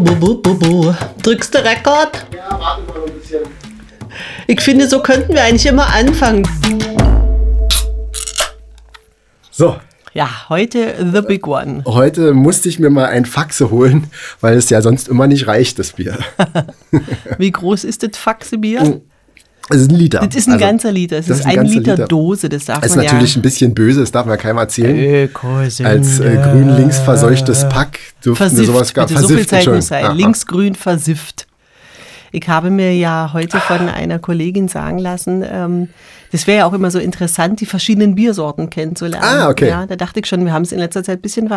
Bu, bu, bu, bu. Drückst du Rekord? Ja, warte mal ein bisschen. Ich finde, so könnten wir eigentlich immer anfangen. So, Ja, heute the big one. heute musste ich mir mal ein Faxe holen, weil es ja sonst immer nicht reicht, das Bier. Wie groß ist das Faxebier? Es ist ein Liter. Das ist ein Also, ganzer Liter. Es das ist ist ein ein Liter, Liter. Dose. Das darf ist man natürlich ja. ein bisschen böse, das darf man keinem erzählen. Ökosünde. Als äh, grün-links verseuchtes Pack dürften wir Versifft, sowas gar bitte, so viel Zeit muss sein. Linksgrün versifft. Ich habe mir ja heute von einer Kollegin sagen lassen, ähm, das wäre ja auch immer so interessant, die verschiedenen Biersorten kennenzulernen. Ah, okay. Ja, da dachte ich schon, wir haben es in letzter Zeit ein bisschen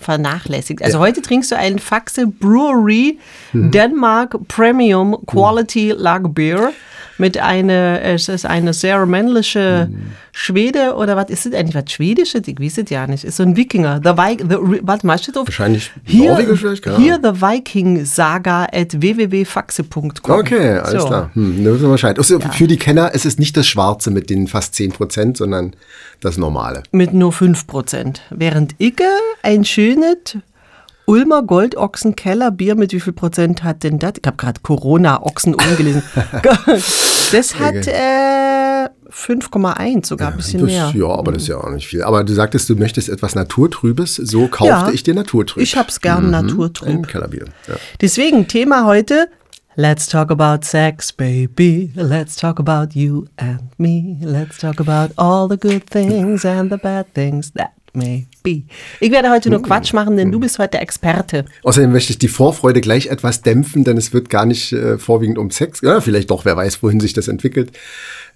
vernachlässigt. Also heute trinkst du einen Faxe Brewery Mhm. Denmark Premium Quality Lager Beer mit einer, es ist eine sehr männliche Mhm. Schwede oder was ist das eigentlich? Was Schwedisches? Ich weiß es ja nicht. Ist so ein Wikinger. The Vi the, warte mal, steht auf. Wahrscheinlich Hier, keine hier the Viking Saga at www.faxe.com. Okay, alles So. klar. Hm, da wissen wir Bescheid. Also, Für die Kenner, es ist nicht das Schwarze mit den fast 10%, sondern das Normale. Mit nur 5%. Während Icke ein schönes Ulmer Goldochsen Kellerbier mit wie viel Prozent hat denn das? Ich habe gerade Corona Ochsen umgelesen. das hat äh, 5,1, sogar ein bisschen Das, mehr. ja, aber das ist ja auch nicht viel. Aber du sagtest, du möchtest etwas Naturtrübes. So kaufte Ja. ich dir Naturtrüb. Ich hab's gern naturtrüb. Ein Kellerbier. Ja. Deswegen Thema heute. Let's talk about sex, baby. Let's talk about you and me. Let's talk about all the good things and the bad things that may be. Ich werde heute nur Quatsch machen, denn du bist heute der Experte. Außerdem möchte ich die Vorfreude gleich etwas dämpfen, denn es wird gar nicht äh, vorwiegend um Sex, ja, vielleicht doch, wer weiß, wohin sich das entwickelt,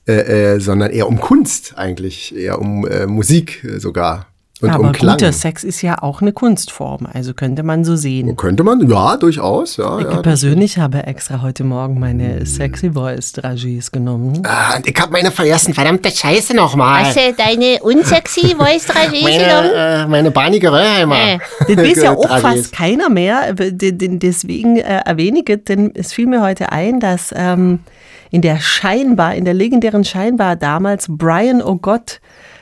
äh, äh, sondern eher um Kunst eigentlich, eher um äh, Musik äh, sogar und Aber um Klang. guter Sex ist ja auch eine Kunstform, also könnte man so sehen. Könnte man, ja, durchaus. Ja, Ich ja. persönlich habe extra heute Morgen meine Sexy Voice Dragies genommen. Ah, und ich habe meine vergessen, verdammte Scheiße nochmal. Hast du deine unsexy Voice genommen? Meine, äh, meine Bahnige Röhreimer. Äh. Das weiß ja auch fast keiner mehr. Deswegen äh, erwähne ich es, denn es fiel mir heute ein, dass ähm, in der Scheinbar, in der legendären Scheinbar damals Brian O'Gott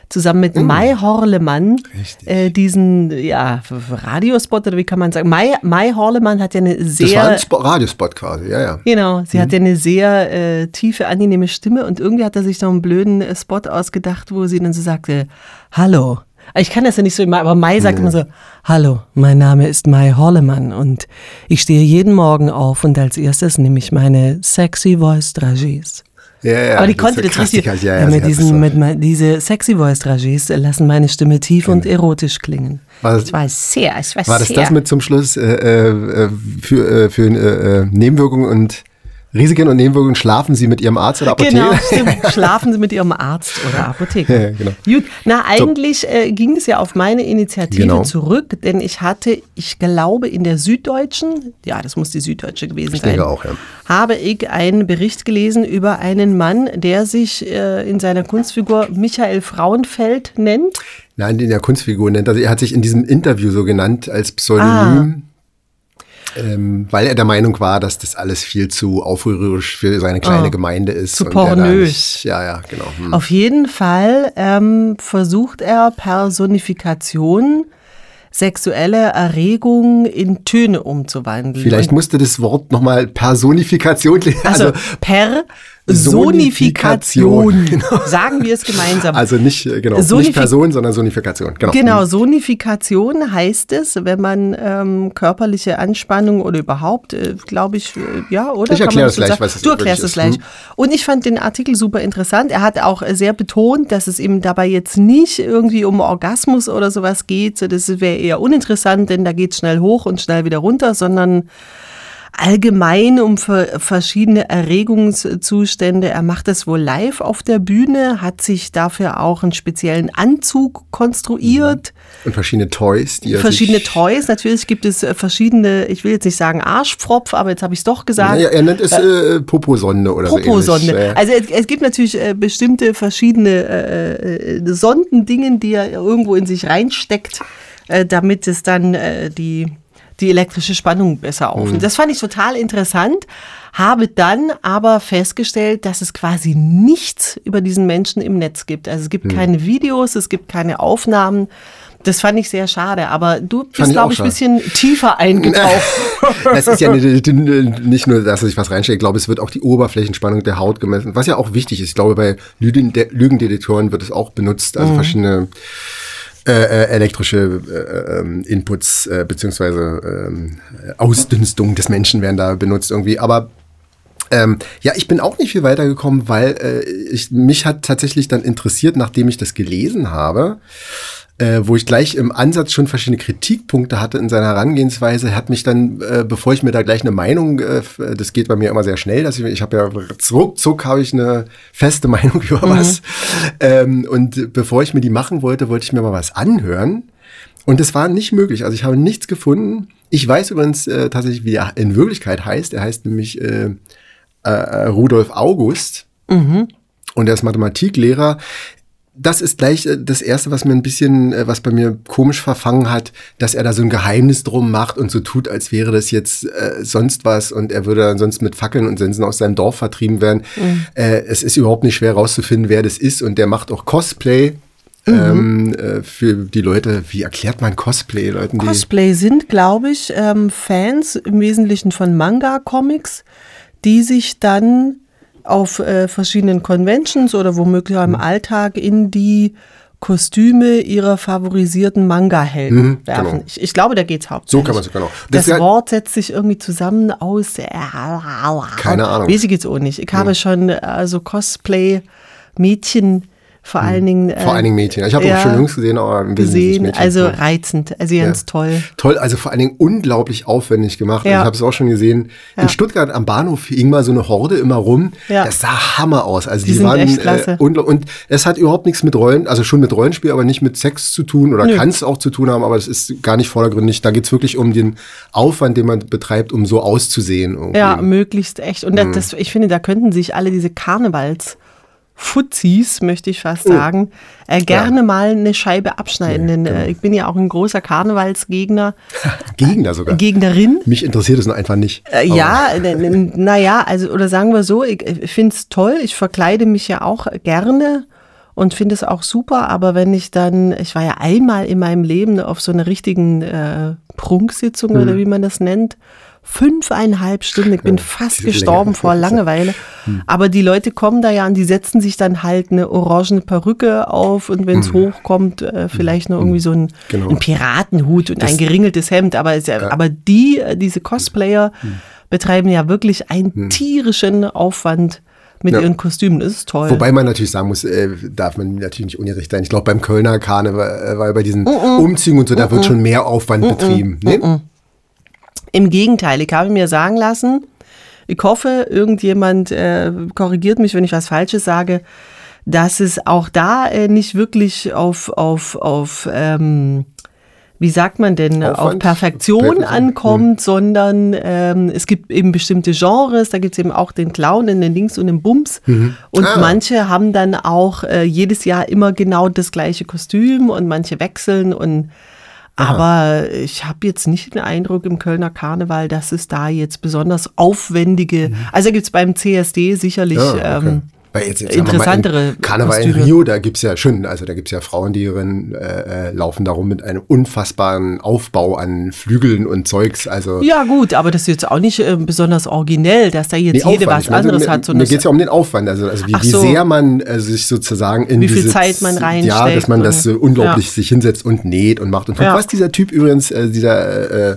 zusammen mit Mai Horlemann Mm. Äh, diesen ja, Radiospot oder wie kann man sagen, Mai, Mai Horlemann hat ja eine Das war sehr ein Spo Radiospot quasi, ja, ja. Genau, sie Mhm. hat ja eine sehr äh, tiefe, angenehme Stimme und irgendwie hat er sich so einen blöden äh, Spot ausgedacht, wo sie dann so sagte, hallo. Ich kann das ja nicht so immer, aber Mai sagt immer so, hallo, mein Name ist Mai Horlemann und ich stehe jeden Morgen auf und als erstes nehme ich meine sexy Voice Dragies. Ja, ja aber die konnte das richtig, Ja, ja, mit diesen, mit mein, diese sexy Voice Dragies lassen meine Stimme tief und erotisch klingen. War das, Es war sehr, es war, war das sehr. das mit zum Schluss äh, äh, für, äh, für äh, äh, Nebenwirkungen und Risiken und Nebenwirkungen schlafen Sie mit Ihrem Arzt oder Apotheker? Genau, stimmt. Schlafen Sie mit Ihrem Arzt oder Apotheker. Ja, genau. Gut, na eigentlich äh, ging es ja auf meine Initiative Genau. zurück, denn ich hatte, ich glaube in der Süddeutschen, ja, das muss die Süddeutsche gewesen Ich sein, denke auch, ja. habe ich einen Bericht gelesen über einen Mann, der sich äh, in seiner Kunstfigur Michael Frauenfeld nennt. Nein, in der Kunstfigur nennt er sich. Er hat sich in diesem Interview so genannt als Pseudonym. Ähm, weil er der Meinung war, dass das alles viel zu aufrührerisch für seine kleine Gemeinde ist. Zu pornös. nicht- Ja, ja, genau. Hm. Auf jeden Fall ähm, versucht er Personifikation, sexuelle Erregung in Töne umzuwandeln. Vielleicht musste das Wort nochmal Personifikation, Also, also, per Sonifikation. Sonifikation. Sagen wir es gemeinsam. also nicht, äh, genau, Sonifik- nicht Person, sondern Sonifikation. Genau. Genau, Sonifikation heißt es, wenn man ähm, körperliche Anspannung oder überhaupt, äh, glaube ich, äh, ja, oder? Ich erkläre so gleich, sagen? was es Du erklärst es gleich. Hm. Und ich fand den Artikel super interessant. Er hat auch sehr betont, dass es ihm dabei jetzt nicht irgendwie um Orgasmus oder sowas geht. Das wäre eher uninteressant, denn da geht es schnell hoch und schnell wieder runter, sondern allgemein um ver verschiedene Erregungszustände. Er macht das wohl live auf der Bühne, hat sich dafür auch einen speziellen Anzug konstruiert. Und verschiedene Toys, die er Verschiedene Toys, natürlich gibt es äh, verschiedene, ich will jetzt nicht sagen Arschpfropf, aber jetzt habe ich es doch gesagt. Ja, er nennt es äh, Poposonde oder so. Poposonde. ähnlich. Äh, Also es, es gibt natürlich äh, bestimmte verschiedene äh, äh, Sondendingen, die er irgendwo in sich reinsteckt, äh, damit es dann äh, die, die elektrische Spannung besser aufnimmt. Das fand ich total interessant, habe dann aber festgestellt, dass es quasi nichts über diesen Menschen im Netz gibt. Also es gibt keine Videos, es gibt keine Aufnahmen. Das fand ich sehr schade, aber du bist, ich glaube ich, ein bisschen tiefer eingetaucht. Es ist ja nicht, nur, dass sich was reinstellt. Ich glaube, es wird auch die Oberflächenspannung der Haut gemessen, was ja auch wichtig ist. Ich glaube, bei Lügen- Lügendetektoren wird es auch benutzt, Mhm. also verschiedene äh, äh, elektrische äh, ähm, Inputs äh, beziehungsweise ähm, Ausdünstung des Menschen werden da benutzt irgendwie. Aber ähm, ja, ich bin auch nicht viel weitergekommen, weil äh, ich, mich hat tatsächlich dann interessiert, nachdem ich das gelesen habe, äh, wo ich gleich im Ansatz schon verschiedene Kritikpunkte hatte in seiner Herangehensweise, hat mich dann, äh, bevor ich mir da gleich eine Meinung, äh, f- das geht bei mir immer sehr schnell, dass ich, ich habe ja ruckzuck habe ich eine feste Meinung über was. Ähm, und bevor ich mir die machen wollte, wollte ich mir mal was anhören. Und es war nicht möglich. Also ich habe nichts gefunden. Ich weiß übrigens äh, tatsächlich, wie er in Wirklichkeit heißt. Er heißt nämlich äh, äh, Rudolf August und er ist Mathematiklehrer. Das ist gleich äh, das Erste, was mir ein bisschen, äh, was bei mir komisch verfangen hat, dass er da so ein Geheimnis drum macht und so tut, als wäre das jetzt äh, sonst was und er würde dann sonst mit Fackeln und Sensen aus seinem Dorf vertrieben werden. Äh, es ist überhaupt nicht schwer rauszufinden, wer das ist und der macht auch Cosplay. Ähm, äh, für die Leute, wie erklärt man Cosplay, Leuten, die Cosplay sind, glaube ich, ähm, Fans im Wesentlichen von Manga-Comics, die sich dann auf äh, verschiedenen Conventions oder womöglich auch im Mhm. Alltag in die Kostüme ihrer favorisierten Manga-Helden Mhm, werfen. genau. Ich, ich glaube, da geht's hauptsächlich. So kann man es, genau. Das, Das Wort setzt sich irgendwie zusammen aus. äh, Keine Ahnung. Weiß ich jetzt auch nicht. Ich habe schon also Cosplay-Mädchen vor allen Dingen. Äh, Vor allen Dingen Mädchen. Ich habe auch ja, schon Jungs gesehen, aber im gesehen. Mädchen. Also Ja. reizend, also ganz toll. Toll, also vor allen Dingen unglaublich aufwendig gemacht. Ja. Ich habe es auch schon gesehen. Ja. In Stuttgart am Bahnhof hing mal so eine Horde immer rum. Ja. Das sah Hammer aus. Also Die die, waren echt klasse. Äh, ungl- und es hat überhaupt nichts mit Rollen, also schon mit Rollenspiel, aber nicht mit Sex zu tun oder kann es auch zu tun haben, aber es ist gar nicht vordergründig. Da geht es wirklich um den Aufwand, den man betreibt, um so auszusehen. Irgendwie. Ja, möglichst echt. Und Mhm. das, das, ich finde, da könnten sich alle diese Karnevals Fuzis, möchte ich fast sagen, äh, gerne mal eine Scheibe abschneiden. Denn genau. äh, ich bin ja auch ein großer Karnevalsgegner, Gegner sogar. Gegnerin. Mich interessiert es nur einfach nicht. Äh, ja, naja, also, oder sagen wir so, ich, ich finde es toll, ich verkleide mich ja auch gerne und finde es auch super, aber wenn ich dann, ich war ja einmal in meinem Leben auf so einer richtigen äh, Prunksitzung oder wie man das nennt, fünfeinhalb Stunden, ich bin fast die sind gestorben vor Langeweile, aber die Leute kommen da ja und die setzen sich dann halt eine orangene Perücke auf und wenn es hochkommt, äh, vielleicht noch irgendwie so ein, Genau. ein Piratenhut und ein geringeltes Hemd, aber, es, ja. aber die, äh, diese Cosplayer betreiben ja wirklich einen tierischen Aufwand mit Ja. ihren Kostümen. Das ist toll. Wobei man natürlich sagen muss, äh, darf man natürlich nicht ungerecht sein. Ich glaube, beim Kölner Karneval, äh, bei diesen Umzügen und so, da wird schon mehr Aufwand betrieben. Ne? Im Gegenteil, ich habe mir sagen lassen, ich hoffe, irgendjemand äh, korrigiert mich, wenn ich was Falsches sage, dass es auch da äh, nicht wirklich auf, auf, auf ähm, wie sagt man denn, auf Aufwand? Perfektion Perfektion. ankommt, sondern ähm, es gibt eben bestimmte Genres, da gibt es eben auch den Clown, den Links und den Bums. Und Ah. manche haben dann auch äh, jedes Jahr immer genau das gleiche Kostüm und manche wechseln und aber ich habe jetzt nicht den Eindruck im Kölner Karneval, dass es da jetzt besonders aufwendige, also gibt es beim CSD sicherlich Mhm. Ja, okay. ähm, Weil jetzt, jetzt interessantere in Karneval in Kostüme. Rio, da gibt's ja schon, also da gibt's ja Frauen, die rennen, äh, äh, laufen darum mit einem unfassbaren Aufbau an Flügeln und Zeugs. Also Ja gut, aber das ist jetzt auch nicht äh, besonders originell, dass da jetzt Nee, jede Aufwand. was meine, anderes mir, hat. Mir sondern geht es ja um den Aufwand, also, also wie, wie so. sehr man äh, sich sozusagen in Wie viel diese Zeit man Ja, reinsteckt dass man das so unglaublich ja. sich hinsetzt und näht und macht. Und Ja. was dieser Typ übrigens, äh, dieser äh,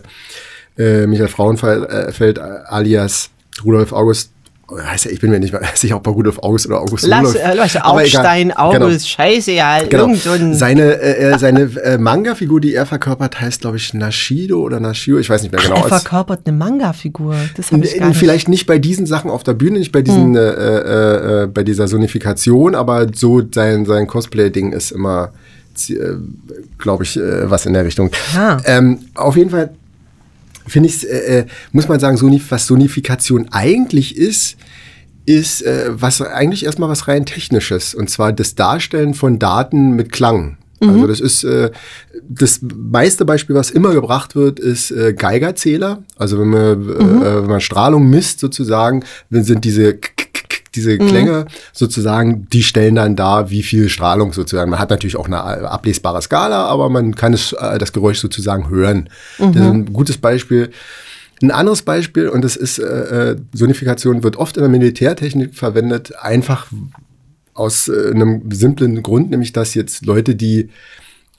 äh, Michael Frauenfeld äh, alias Rudolf August, heißt er, ich bin mir nicht mehr sicher, ob er Rudolf August oder August Lass, Rudolf. äh, egal. Augstein, Genau. August, scheiße, ja, Genau. Seine, äh, äh, seine äh, Manga-Figur, die er verkörpert, heißt, glaube ich, Nashido oder Nashio, ich weiß nicht mehr genau. er Es- verkörpert eine Manga-Figur. Das habe ich gar nicht. Vielleicht nicht bei diesen Sachen auf der Bühne, nicht bei Hm. diesen, äh, äh, äh, bei dieser Sonifikation, aber so sein, sein Cosplay-Ding ist immer, äh, glaube ich, was in der Richtung. Ah. Ähm, auf jeden Fall finde ich, äh, äh, muss man sagen, was Sonifikation eigentlich ist, ist äh, was eigentlich erstmal was rein technisches und zwar das Darstellen von Daten mit Klang. Also das ist äh, das meiste Beispiel, was immer gebracht wird, ist äh, Geigerzähler. Also wenn man, äh, wenn man Strahlung misst sozusagen, dann sind diese K- diese Klänge sozusagen, die stellen dann dar, wie viel Strahlung sozusagen. Man hat natürlich auch eine ablesbare Skala, aber man kann es, äh, das Geräusch sozusagen hören. Das ist ein gutes Beispiel. Ein anderes Beispiel, und das ist, äh, äh, Sonifikation wird oft in der Militärtechnik verwendet, einfach aus äh, einem simplen Grund, nämlich dass jetzt Leute, die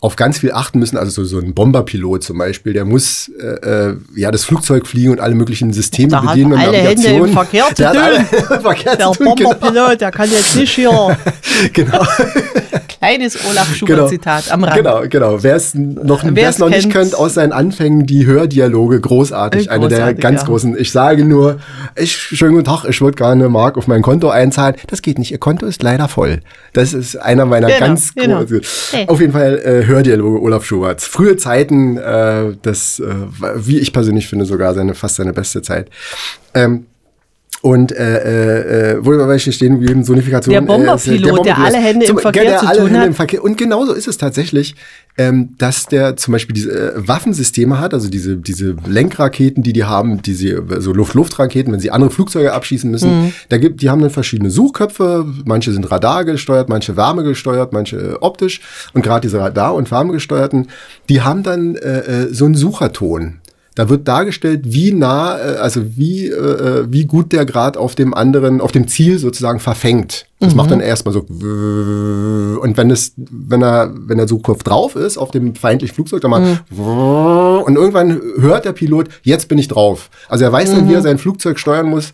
auf ganz viel achten müssen, also so, so ein Bomberpilot zum Beispiel, der muss äh, äh, ja das Flugzeug fliegen und alle möglichen Systeme hat bedienen und alle Hände im. Verkehr zu Der hat tun. Verkehr Der zu tun, genau. Bomberpilot, der kann jetzt nicht hier. genau. Kleines Olaf Genau. Schubert-Zitat am Rand. Genau, genau. Wer es noch, Wer wer es es noch nicht kennt. aus seinen Anfängen, die Hördialoge, großartig. Äh, Eine der großartig, ganz ja. großen. Ich sage nur, ich, schönen guten Tag, ich würde gerne Mark auf mein Konto einzahlen. Das geht nicht, Ihr Konto ist leider voll. Das ist einer meiner Genau, ganz genau. großen. Hey. Auf jeden Fall äh, Hördialoge Olaf Schuberts. Frühe Zeiten, äh, das, äh, wie ich persönlich finde, sogar seine, fast seine beste Zeit. Ähm, und äh, äh, wo war ich hier stehen geblieben? Sonifikation. Der äh, Bomberpilot, der alle Hände im Verkehr der zu alle tun Hände hat. Im Verkehr. Und genauso ist es tatsächlich, ähm, dass der zum Beispiel diese äh, Waffensysteme hat, also diese, diese Lenkraketen, die die haben, diese so Luft-Luft-Raketen, wenn sie andere Flugzeuge abschießen müssen. Mhm. Da gibt, die haben dann verschiedene Suchköpfe. Manche sind Radar gesteuert, manche Wärme gesteuert, manche äh, optisch. Und gerade diese Radar- und Wärme gesteuerten, die haben dann äh, äh, so einen Sucherton. Da wird dargestellt, wie nah, äh, also wie, äh, wie gut der gerade auf dem anderen, auf dem Ziel sozusagen verfängt. Das macht dann erstmal so und wenn es, wenn er, wenn der Suchkopf drauf ist auf dem feindlichen Flugzeug, dann mal und irgendwann hört der Pilot, jetzt bin ich drauf. Also er weiß dann, wie er sein Flugzeug steuern muss,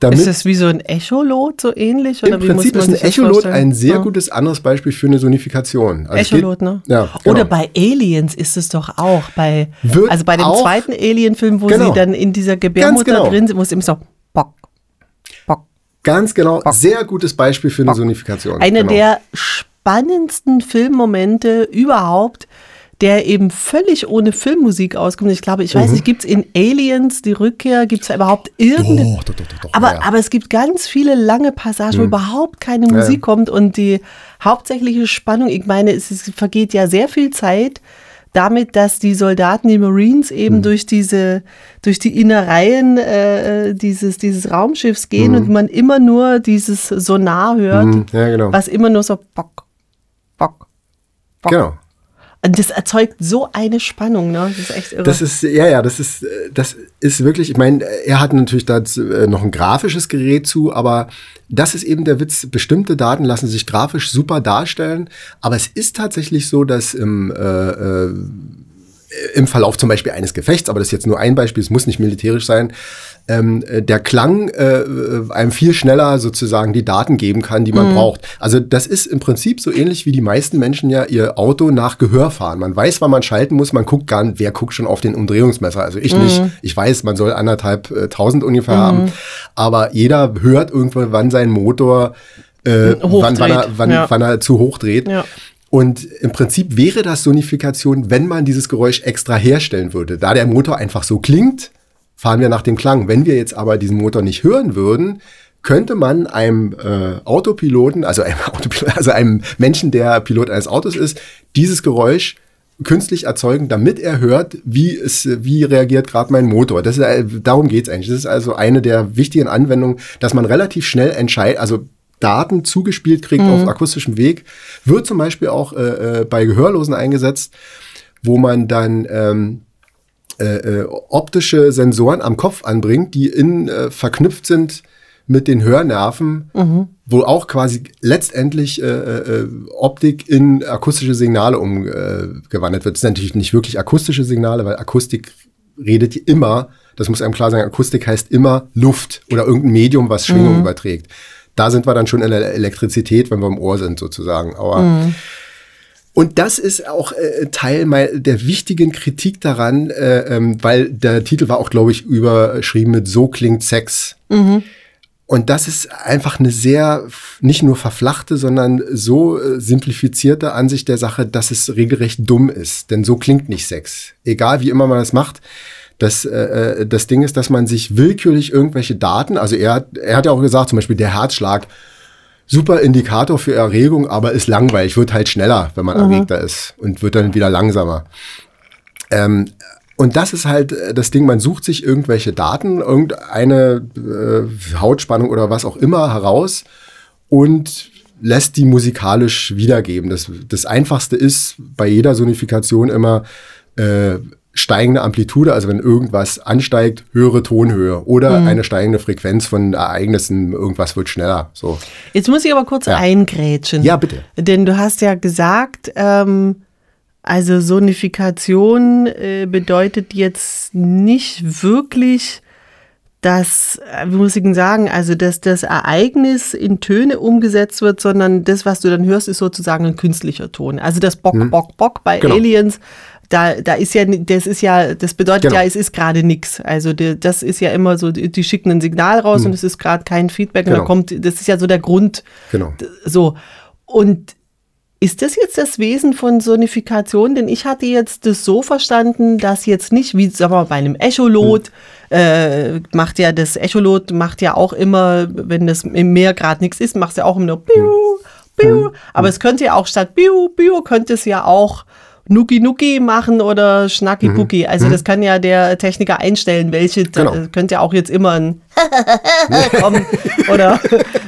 damit Ist das wie so ein Echolot, so ähnlich? Oder im wie Prinzip muss ist ein Echolot ein sehr Ja. gutes anderes Beispiel für eine Sonifikation. Also Echolot, geht- ne? Ja, genau. Oder bei Aliens ist es doch auch. Bei, Wird also bei dem auch- zweiten Alien-Film, wo Genau. sie dann in dieser Gebärmutter genau. drin sind, wo es immer so Bock, Bock. Ganz genau, sehr gutes Beispiel für eine Sonifikation. Einer genau. der spannendsten Filmmomente überhaupt, der eben völlig ohne Filmmusik auskommt. Ich glaube, ich Mhm. weiß nicht, gibt es in Aliens die Rückkehr, gibt es überhaupt irgendeine... Doch, doch, doch, aber, ja, Mhm. ja. aber es gibt ganz viele lange Passagen, wo überhaupt keine Musik kommt und die hauptsächliche Spannung, ich meine, es, es vergeht ja sehr viel Zeit damit, dass die Soldaten, die Marines eben Mhm. durch diese, durch die Innereien äh, dieses, dieses Raumschiffs gehen und man immer nur dieses Sonar hört, Mhm, ja, genau. was immer nur so bock, bock, bock. Genau. Das erzeugt so eine Spannung, ne? Das ist echt irre. Das ist, ja, ja, das ist, äh, das ist wirklich, ich meine, er hat natürlich da äh, noch ein grafisches Gerät zu, aber das ist eben der Witz. Bestimmte Daten lassen sich grafisch super darstellen, aber es ist tatsächlich so, dass im, äh, äh, im Verlauf zum Beispiel eines Gefechts, aber das ist jetzt nur ein Beispiel, es muss nicht militärisch sein, ähm, äh, der Klang äh, einem viel schneller sozusagen die Daten geben kann, die man braucht. Also das ist im Prinzip so ähnlich wie die meisten Menschen ja ihr Auto nach Gehör fahren. Man weiß, wann man schalten muss, man guckt gar nicht, wer guckt schon auf den Umdrehungsmesser. Also ich nicht. Ich weiß, man soll anderthalb äh, tausend ungefähr haben, aber jeder hört irgendwann, wann sein Motor äh, wann, wann, er, wann, ja. wann er zu hoch dreht. Ja. Und im Prinzip wäre das Sonifikation, wenn man dieses Geräusch extra herstellen würde. Da der Motor einfach so klingt, fahren wir nach dem Klang. Wenn wir jetzt aber diesen Motor nicht hören würden, könnte man einem äh, Autopiloten, also einem Autopiloten, also einem Menschen, der Pilot eines Autos ist, dieses Geräusch künstlich erzeugen, damit er hört, wie es, wie reagiert gerade mein Motor. Das ist, äh, darum geht's eigentlich. Das ist also eine der wichtigen Anwendungen, dass man relativ schnell entscheidet, also Daten zugespielt kriegt auf akustischem Weg, wird zum Beispiel auch äh, äh, bei Gehörlosen eingesetzt, wo man dann ähm, äh, äh, optische Sensoren am Kopf anbringt, die in, äh, verknüpft sind mit den Hörnerven, wo auch quasi letztendlich äh, äh, Optik in akustische Signale umgewandelt wird. Das sind natürlich nicht wirklich akustische Signale, weil Akustik redet immer, das muss einem klar sein, Akustik heißt immer Luft oder irgendein Medium, was Schwingung überträgt. Da sind wir dann schon in der Elektrizität, wenn wir im Ohr sind sozusagen. Aber und das ist auch äh, Teil der wichtigen Kritik daran, äh, ähm, weil der Titel war auch, glaube ich, überschrieben mit So klingt Sex. Und das ist einfach eine sehr, nicht nur verflachte, sondern so äh, simplifizierte Ansicht der Sache, dass es regelrecht dumm ist. Denn so klingt nicht Sex. Egal wie immer man das macht. Das, äh, äh, das Ding ist, dass man sich willkürlich irgendwelche Daten, also er, hat- er hat ja auch gesagt, zum Beispiel der Herzschlag, super Indikator für Erregung, aber ist langweilig, wird halt schneller, wenn man erregter ist und wird dann wieder langsamer. Ähm, Und das ist halt äh, das Ding, man sucht sich irgendwelche Daten, irgendeine äh, Hautspannung oder was auch immer heraus und lässt die musikalisch wiedergeben. Das, das Einfachste ist bei jeder Sonifikation immer äh, steigende Amplitude, also wenn irgendwas ansteigt, höhere Tonhöhe oder Mhm. eine steigende Frequenz von Ereignissen, irgendwas wird schneller. So. Jetzt muss ich aber kurz Ja. eingrätschen. Ja, bitte. Denn du hast ja gesagt, ähm, also Sonifikation äh, bedeutet jetzt nicht wirklich, dass, äh, wie muss ich denn sagen, also dass das Ereignis in Töne umgesetzt wird, sondern das, was du dann hörst, ist sozusagen ein künstlicher Ton. Also das Bock, Bock, Bock bei Genau. Aliens, da, da ist ja, das ist ja, das bedeutet Genau. ja, es ist gerade nichts. Also die, das ist ja immer so, die, die schicken ein Signal raus und es ist gerade kein Feedback und Genau. da kommt, das ist ja so der Grund, Genau. so. Und ist das jetzt das Wesen von Sonifikation? Denn ich hatte jetzt das so verstanden, dass jetzt nicht, wie sagen wir bei einem Echolot, äh, macht ja das Echolot macht ja auch immer, wenn das im Meer gerade nichts ist, macht es ja auch immer nur Biu, Biu. Aber es könnte ja auch statt Biu, Biu, könnte es ja auch Nuki Nuki machen oder Schnacki Pucki. Also das kann ja der Techniker einstellen, welche, Genau. könnte ja auch jetzt immer ein kommen. Oder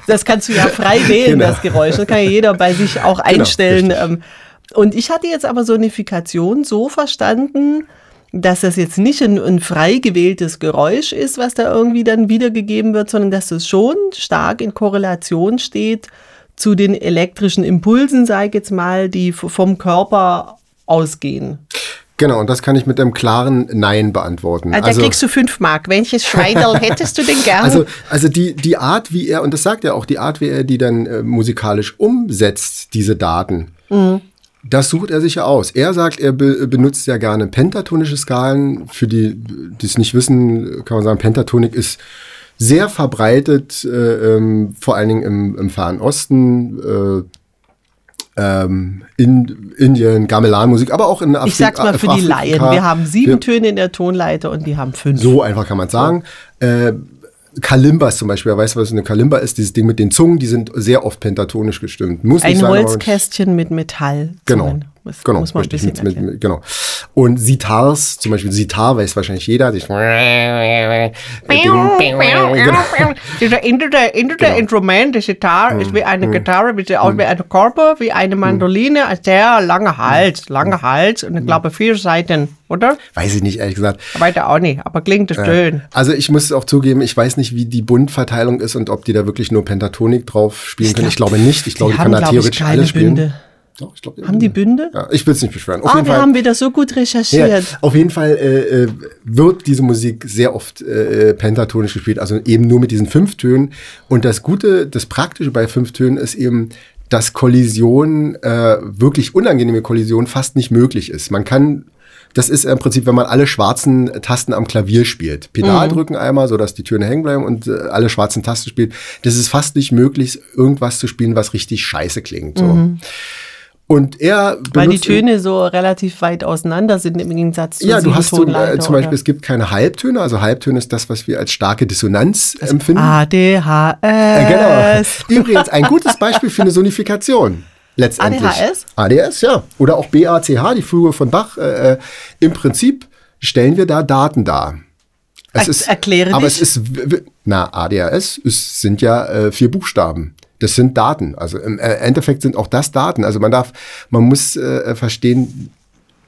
das kannst du ja frei wählen, Genau. das Geräusch. Das kann ja jeder bei sich auch einstellen. richtig. ähm. und ich hatte jetzt aber Sonifikation so verstanden, dass das jetzt nicht ein, ein frei gewähltes Geräusch ist, was da irgendwie dann wiedergegeben wird, sondern dass es schon stark in Korrelation steht zu den elektrischen Impulsen, sage ich jetzt mal, die vom Körper ausgehen. Genau, und das kann ich mit einem klaren Nein beantworten. Ah, Da kriegst du fünf Mark. Welches Schweinerl hättest du denn gern? Also, also die, die Art, wie er, und das sagt er auch, die Art, wie er die dann äh, musikalisch umsetzt, diese Daten, das sucht er sich ja aus. Er sagt, er be benutzt ja gerne pentatonische Skalen. Für die, die es nicht wissen, kann man sagen, Pentatonik ist sehr verbreitet, äh, ähm, vor allen Dingen im, im Fernen Osten, äh, ähm, in Indien, Gamelan-Musik, aber auch in Afrika. Ich sag's mal für die Laien. Wir haben sieben Wir- Töne in der Tonleiter und die haben fünf. so einfach kann man sagen. Äh, Kalimbas zum Beispiel, wer weiß, was eine Kalimba ist, dieses Ding mit den Zungen, die sind sehr oft pentatonisch gestimmt. Muss Ein sein, Holzkästchen mit Metall. Genau. Das genau, muss man ein richtig, bisschen mit, mit, mit, genau. Und Sitars, zum Beispiel Sitar weiß wahrscheinlich jeder. Die, Genau. Dieser indische, indische Genau. Instrument, die Gitarre, ist wie Mhm. eine Gitarre, wie, auch wie eine Körper, wie eine Mandoline, ein sehr langer Hals, langer Hals und ich glaube vier Seiten, oder? weiß ich nicht, ehrlich gesagt. Weiter auch nicht, aber klingt es schön. Also ich muss auch zugeben, ich weiß nicht, wie die Bundverteilung ist und ob die da wirklich nur Pentatonik drauf spielen können. Ich glaube nicht. Ich glaube, die, kann da ich, theoretisch alles spielen. Bünde. Doch, ich glaube, Haben die Bünde? Ja, ich will es nicht beschwören. Auf Ah, jeden wir Fall. haben wieder so gut Ja, recherchiert. auf jeden Fall äh, äh, wird diese Musik sehr oft äh, pentatonisch gespielt, also eben nur mit diesen fünf Tönen. Und das Gute, das Praktische bei fünf Tönen ist eben, dass Kollision, äh, wirklich unangenehme Kollision fast nicht möglich ist. Man kann, das ist im Prinzip, wenn man alle schwarzen Tasten am Klavier spielt. Pedal Mhm. drücken einmal, sodass die Töne hängen bleiben und äh, alle schwarzen Tasten spielt. Das ist fast nicht möglich, irgendwas zu spielen, was richtig scheiße klingt. So. Und er. Weil die Töne so relativ weit auseinander sind im Gegensatz zur ja, du hast so, äh, zum Beispiel, oder? es gibt keine Halbtöne. Also Halbtöne ist das, was wir als starke Dissonanz empfinden. ADHS. Äh, genau. Übrigens ein gutes Beispiel für eine Sonifikation. Letztendlich. ADHS? ADS, ja. Oder auch BACH, die Fuge von Bach. Äh, äh, Im Prinzip stellen wir da Daten dar. Es Er- erkläre aber dich. es ist, na, ADHS ist, sind ja äh, vier Buchstaben. Das sind Daten. Also im äh, Endeffekt sind auch das Daten. Also man darf, man muss äh, verstehen,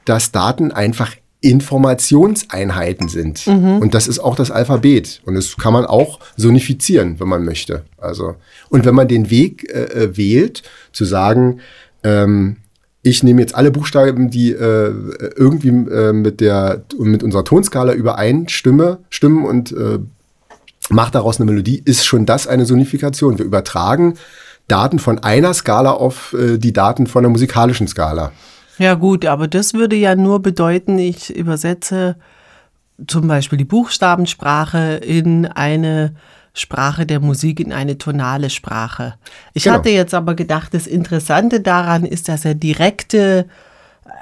dass Daten einfach Informationseinheiten sind. Und das ist auch das Alphabet. Und das kann man auch sonifizieren, wenn man möchte. Also, und wenn man den Weg äh, äh, wählt, zu sagen, ähm, ich nehme jetzt alle Buchstaben, die äh, irgendwie äh, mit der mit unserer Tonskala übereinstimmen stimmen und mache daraus eine Melodie, ist schon das eine Sonifikation. Wir übertragen Daten von einer Skala auf äh, die Daten von einer musikalischen Skala. Ja gut, aber das würde ja nur bedeuten, ich übersetze zum Beispiel die Buchstabensprache in eine Sprache der Musik, in eine tonale Sprache. Ich Genau. hatte jetzt aber gedacht, das Interessante daran ist, dass er direkte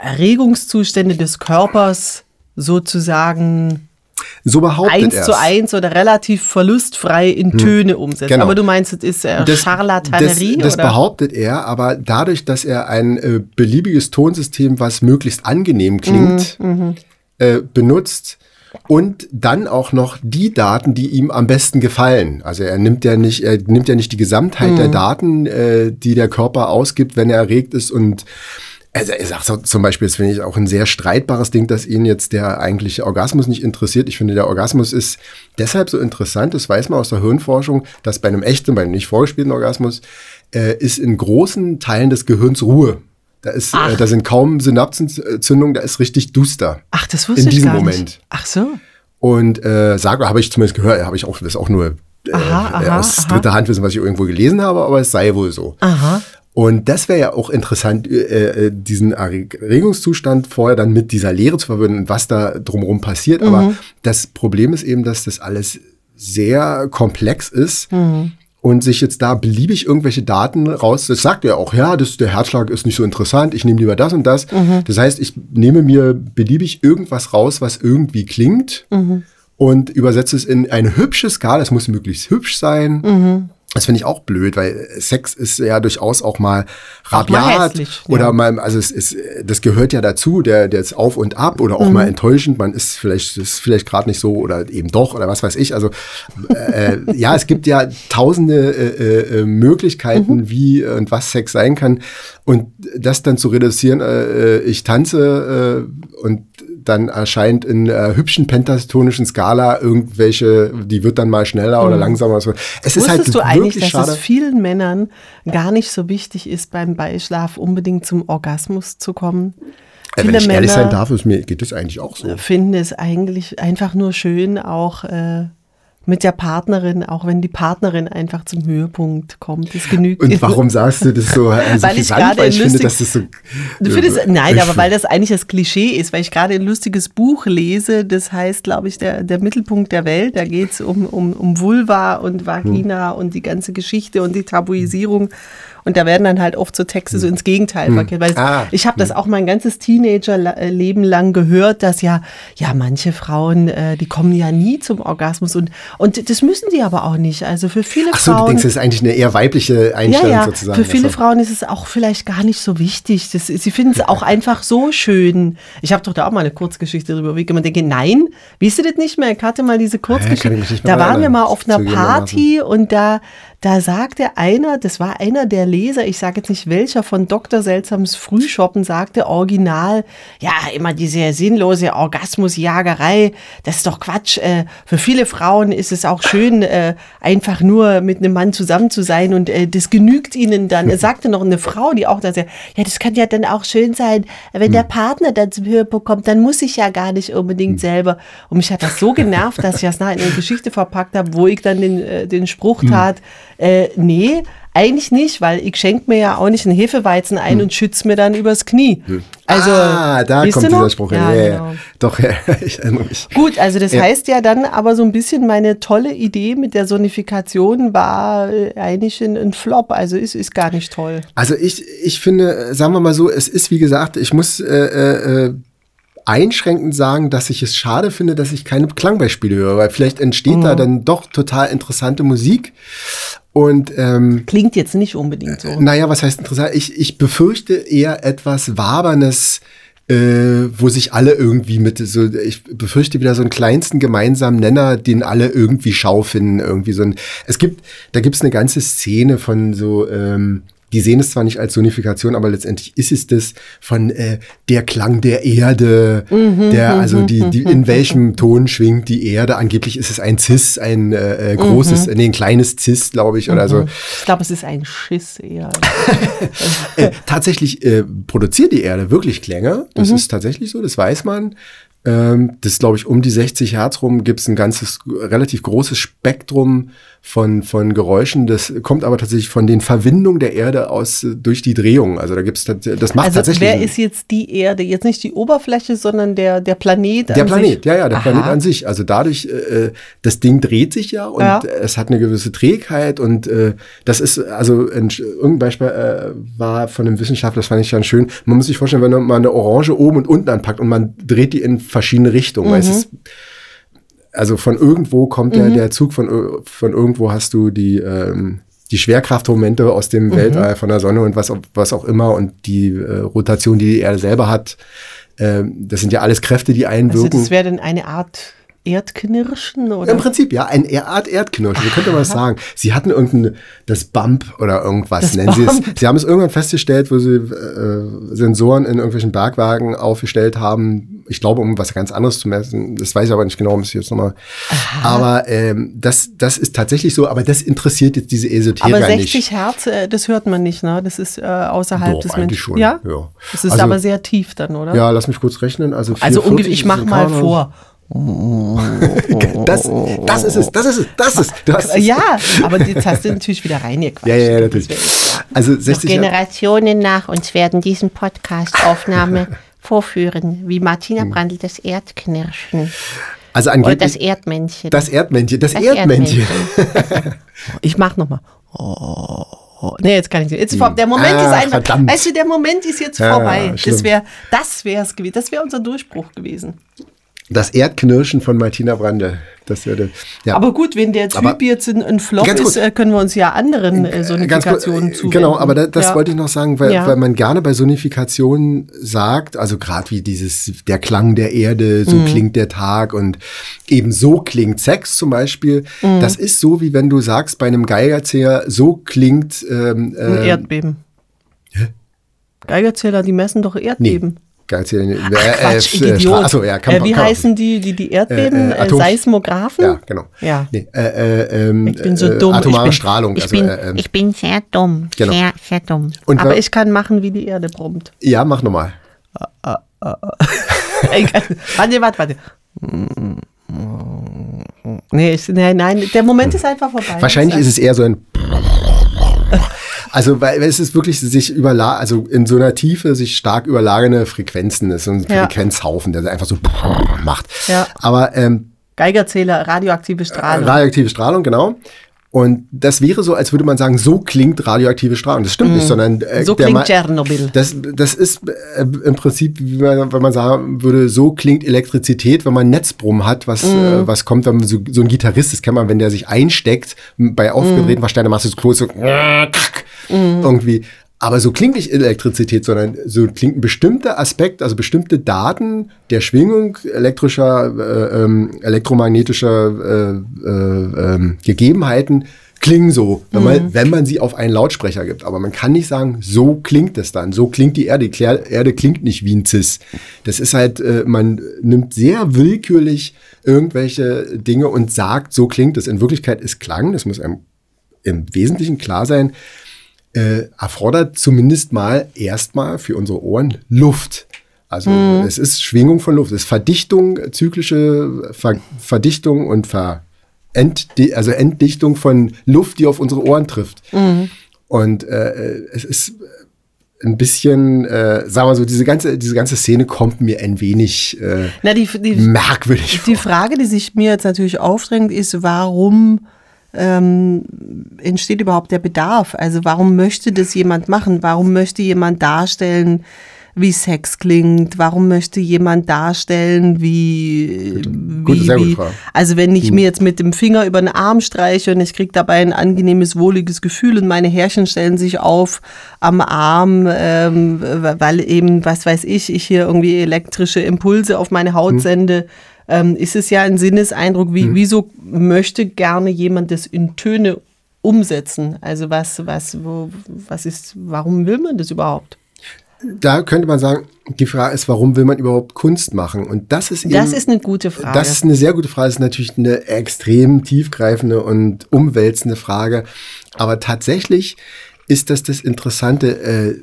Erregungszustände des Körpers sozusagen So behauptet eins er's. zu eins oder relativ verlustfrei in Töne umsetzt. Genau. Aber du meinst, es ist äh, Charlatanerie? Das, das oder? behauptet er, aber dadurch, dass er ein äh, beliebiges Tonsystem, was möglichst angenehm klingt, Mhm, äh, benutzt und dann auch noch die Daten, die ihm am besten gefallen. Also er nimmt ja nicht, er nimmt ja nicht die Gesamtheit mhm. der Daten, äh, die der Körper ausgibt, wenn er erregt ist und also er sagt so, zum Beispiel, das finde ich auch ein sehr streitbares Ding, dass ihn jetzt der eigentliche Orgasmus nicht interessiert. Ich finde, der Orgasmus ist deshalb so interessant, das weiß man aus der Hirnforschung, dass bei einem echten, bei einem nicht vorgespielten Orgasmus, äh, ist in großen Teilen des Gehirns Ruhe. Da, ist, äh, da sind kaum Synapsenzündungen, da ist richtig duster. Ach, das wusste in ich diesem gar Moment. nicht. Ach so. Und äh, sage, habe ich zumindest gehört, habe ich auch, das ist auch nur äh, Aha, aha, aus aha. dritter Hand wissen, was ich irgendwo gelesen habe, aber es sei wohl so. Aha. Und das wäre ja auch interessant, äh, äh, diesen Erregungszustand vorher dann mit dieser Lehre zu verbinden was da drumherum passiert. Aber das Problem ist eben, dass das alles sehr komplex ist. Und sich jetzt da beliebig irgendwelche Daten raus, das sagt er auch, ja, das, der Herzschlag ist nicht so interessant, ich nehme lieber das und das. Das heißt, ich nehme mir beliebig irgendwas raus, was irgendwie klingt und übersetze es in eine hübsche Skala, es muss möglichst hübsch sein. Das finde ich auch blöd, weil Sex ist ja durchaus auch mal Auch mal rabiat hässlich, oder ja. mal, also es ist, das gehört ja dazu, der, der ist auf und ab oder auch Mhm. mal enttäuschend, man ist vielleicht, ist vielleicht gerade nicht so oder eben doch oder was weiß ich. Also äh, ja, es gibt ja tausende äh, äh, Möglichkeiten, Mhm. wie und was Sex sein kann. Und das dann zu reduzieren, äh, äh, ich tanze äh, und dann erscheint in äh, hübschen pentatonischen Skala irgendwelche, die wird dann mal schneller oder langsamer. So. Es ist Mhm. Wusstest halt du eigentlich, dass schade. es vielen Männern gar nicht so wichtig ist, beim Beischlaf unbedingt zum Orgasmus zu kommen? Äh, wenn ich ehrlich sein darf, ist mir geht es eigentlich auch so. finden es eigentlich einfach nur schön, auch äh, mit der Partnerin, auch wenn die Partnerin einfach zum Höhepunkt kommt. Das genügt. Und warum sagst du das so? Also Weil ich gerade ich finde, dass das so. Du findest, äh, nein, aber weil das eigentlich das Klischee ist, weil ich gerade ein lustiges Buch lese, das heißt, glaube ich, der, der Mittelpunkt der Welt. Da geht es um, um, um Vulva und Vagina und die ganze Geschichte und die Tabuisierung. Und da werden dann halt oft so Texte so ins Gegenteil verkehrt. Weil Ah. ich habe das auch mein ganzes Teenagerleben lang gehört, dass ja, ja, manche Frauen, äh, die kommen ja nie zum Orgasmus und, und das müssen die aber auch nicht. Also für viele Ach so, Frauen. du denkst, das ist eigentlich eine eher weibliche Ja, Einstellung ja. sozusagen. Für viele Also, Frauen ist es auch vielleicht gar nicht so wichtig. Das, sie finden es auch einfach so schön. Ich habe doch da auch mal eine Kurzgeschichte drüber, wie man denke, nein, wisst ihr das nicht mehr? Ich hatte mal diese Kurzgeschichte. mehr da waren wir mal auf einer. Party und da, da sagte einer, das war einer der Leser, ich sage jetzt nicht welcher, von Dr. Seltsams Frühschoppen, sagte original, ja, immer diese sinnlose Orgasmusjagerei, das ist doch Quatsch. Äh, für viele Frauen ist es auch schön, äh, einfach nur mit einem Mann zusammen zu sein und äh, das genügt ihnen dann. Er sagte noch eine Frau, die auch da sagt, ja, das kann ja dann auch schön sein, wenn der Partner dann zum Höhepunkt kommt, dann muss ich ja gar nicht unbedingt selber. Und mich hat das so genervt, dass ich das nachher in eine Geschichte verpackt habe, wo ich dann den, äh, den Spruch tat, äh, nee, eigentlich nicht, weil ich schenke mir ja auch nicht einen Hefeweizen ein und schütze mir dann übers Knie. Also, ah, da kommt dieser noch? Spruch. Ja, Ja, ja, genau. Doch, ja, ich erinnere mich. Gut, also das Ja. heißt ja dann aber so ein bisschen meine tolle Idee mit der Sonifikation war äh, eigentlich ein, ein Flop. Also ist, ist gar nicht toll. Also ich, ich finde, äh, sagen wir mal so, es ist wie gesagt, ich muss äh, äh, äh, einschränkend sagen, dass ich es schade finde, dass ich keine Klangbeispiele höre, weil vielleicht entsteht Mhm. da dann doch total interessante Musik. Und ähm, Klingt jetzt nicht unbedingt so. naja, was heißt interessant? Ich, ich befürchte eher etwas Wabernes, äh, wo sich alle irgendwie mit so, ich befürchte wieder so einen kleinsten gemeinsamen Nenner, den alle irgendwie schau finden, irgendwie so ein. Es gibt, da gibt's eine ganze Szene von so, ähm, die sehen es zwar nicht als Sonifikation, aber letztendlich ist es das von äh, der Klang der Erde, der also die, die in welchem Ton schwingt die Erde. Angeblich ist es ein Cis, ein äh, äh, großes, nee, ein kleines Cis, glaube ich, oder so. Ich glaube, es ist ein Schiss eher. Äh, tatsächlich äh, produziert die Erde wirklich Klänge. Das ist tatsächlich so, das weiß man. Ähm, das glaube ich um die 60 Hertz rum gibt es ein ganzes relativ großes Spektrum von, von Geräuschen. Das kommt aber tatsächlich von den Verwindungen der Erde aus äh, durch die Drehung. Also da gibt's das macht Also tatsächlich. wer ist jetzt die Erde? Jetzt nicht die Oberfläche, sondern der, der Planet der an Planet, sich? ja, ja, der Aha. Planet an sich. Also dadurch, äh, äh, das Ding dreht sich ja und Ja. es hat eine gewisse Trägheit und äh, das ist, also ein, irgendein Beispiel äh, war von einem Wissenschaftler, das fand ich ganz schön. Man muss sich vorstellen, wenn man eine Orange oben und unten anpackt und man dreht die in verschiedene Richtungen. Weil es ist, also von irgendwo kommt der, der Zug, von, von irgendwo hast du die, ähm, die Schwerkraftmomente aus dem Weltall, von der Sonne und was, auch- was auch immer und die äh, Rotation, die die Erde selber hat, Ähm, das sind ja alles Kräfte, die Also einwirken. das wäre dann eine Art Erdknirschen oder? Im Prinzip, ja, eine Art Erdknirschen, so könnte man es sagen. Sie hatten irgendein, das Bump oder irgendwas, Das nennen sie es. Bump. Sie haben es irgendwann festgestellt, wo sie äh, Sensoren in irgendwelchen Bergwagen aufgestellt haben. Ich glaube, um was ganz anderes zu messen. Das weiß ich aber nicht genau, muss ich jetzt nochmal. Aber ähm, das, das ist tatsächlich so, aber das interessiert jetzt diese Esoteriker aber 60 nicht. Hertz, äh, das hört man nicht, ne? Das ist äh, außerhalb Doch, des Menschen. schon, Ja? ja. Das ist Also- aber sehr tief dann, oder? Ja, lass mich kurz rechnen. Also, Also 440 ungefähr, ich mach ist mal vor. Das, das ist es, das ist es, das ist es. Ja, aber jetzt hast du natürlich wieder reingequatscht. Ja, ja, ja, natürlich. Also 60 Generationen nach uns werden diesen Podcast-Aufnahme vorführen, wie Martina Hm. Brandl das Erdknirschen also oder angeblich das Erdmännchen. das Erdmännchen, das, Das Erdmännchen. Ich mach nochmal. Oh. Nee, jetzt kann ich nicht. Jetzt vor, der Moment Ah, ist einfach. verdammt. Weißt du, der Moment ist jetzt Ja, vorbei. schlimm. das wäre das wär's gewesen. Das wäre unser Durchbruch gewesen. Das Erdknirschen von Martina Brande. Das würde, ja. Aber gut, wenn der Typ Aber- jetzt ein, ein Flop ist, äh, können wir uns ja anderen äh, kurz, Sonifikationen äh, zuwenden. Genau, aber da, das Ja. wollte ich noch sagen, weil, Ja. weil man gerne bei Sonifikationen sagt, also gerade wie dieses, der Klang der Erde, so Mhm. klingt der Tag und eben so klingt Sex zum Beispiel. Mhm. Das ist so, wie wenn du sagst bei einem Geigerzähler, so klingt ähm, Ein äh, Erdbeben. Geigerzähler, die messen doch Erdbeben. Geigerzähler, äh, Quatsch, äh, Idiot. Achso, ja, kann, äh, wie kann, heißen die, die, die Erdbeben? Äh, äh, Äh, Atom- Seismographen? Ja, genau. Ja. Nee, äh, äh, ähm, Ich bin so äh, dumm. Atomare Ich bin- Strahlung. Ich also, bin, äh, ähm, ich bin sehr dumm. Genau. Sehr, sehr dumm. und Aber ich kann machen, wie die Erde brummt. ja, mach nochmal. Warte, warte, warte. Nee, ich, nein, nein, der Moment ist einfach vorbei. Wahrscheinlich ist es eher so ein. Also, weil es ist wirklich sich überla also in so einer Tiefe sich stark überlagernde Frequenzen, ist so ein Ja. Frequenzhaufen, der einfach so macht. Ja. Aber ähm, Geigerzähler, radioaktive Strahlung. radioaktive Strahlung, genau. Und das wäre so, als würde man sagen, so klingt radioaktive Strahlung. Das stimmt nicht, sondern äh, so klingt Tschernobyl. Das, das ist äh, im Prinzip, wie man, wenn man sagen würde, so klingt Elektrizität, wenn man Netzbrumm hat, was, Mhm. äh, was kommt, wenn man so, so ein Gitarrist, das kennt man, wenn der sich einsteckt, bei aufgedrehten Mhm. Verstärkern machst du so groß, so irgendwie. Aber so klingt nicht Elektrizität, sondern so klingt ein bestimmter Aspekt, also bestimmte Daten der Schwingung elektrischer, äh, ähm, elektromagnetischer äh, äh, ähm, Gegebenheiten klingen so, wenn man, wenn man sie auf einen Lautsprecher gibt. Aber man kann nicht sagen, so klingt es dann, so klingt die Erde. Die Erde klingt nicht wie ein Cis. Das ist halt, äh, man nimmt sehr willkürlich irgendwelche Dinge und sagt, so klingt es. In Wirklichkeit ist Klang, das muss einem im Wesentlichen klar sein, äh, erfordert zumindest mal erstmal für unsere Ohren Luft. Also es ist Schwingung von Luft, es ist Verdichtung, zyklische Ver Verdichtung und Ver Entdi also Entdichtung von Luft, die auf unsere Ohren trifft. Und äh, es ist ein bisschen, äh, sagen wir so, diese ganze, diese ganze Szene kommt mir ein wenig äh, Na, die, die, merkwürdig die vor. Frage, die sich mir jetzt natürlich aufdrängt, ist, warum ähm, entsteht überhaupt der Bedarf? Also warum möchte das jemand machen? Warum möchte jemand darstellen, wie Sex klingt? Warum möchte jemand darstellen, wie, gute, wie, sehr wie also wenn ich mir jetzt mit dem Finger über den Arm streiche und ich kriege dabei ein angenehmes, wohliges Gefühl und meine Härchen stellen sich auf am Arm, ähm, weil eben, was weiß ich, ich hier irgendwie elektrische Impulse auf meine Haut sende, ähm, ist es ja ein Sinneseindruck, wie, wieso möchte gerne jemand das in Töne umsetzen? Also was, was, wo, was ist, warum will man das überhaupt? Da könnte man sagen, die Frage ist, warum will man überhaupt Kunst machen? Und das ist eben, Das ist eine gute Frage. Das ist eine sehr gute Frage. Das ist natürlich eine extrem tiefgreifende und umwälzende Frage. Aber tatsächlich ist das das Interessante. Äh,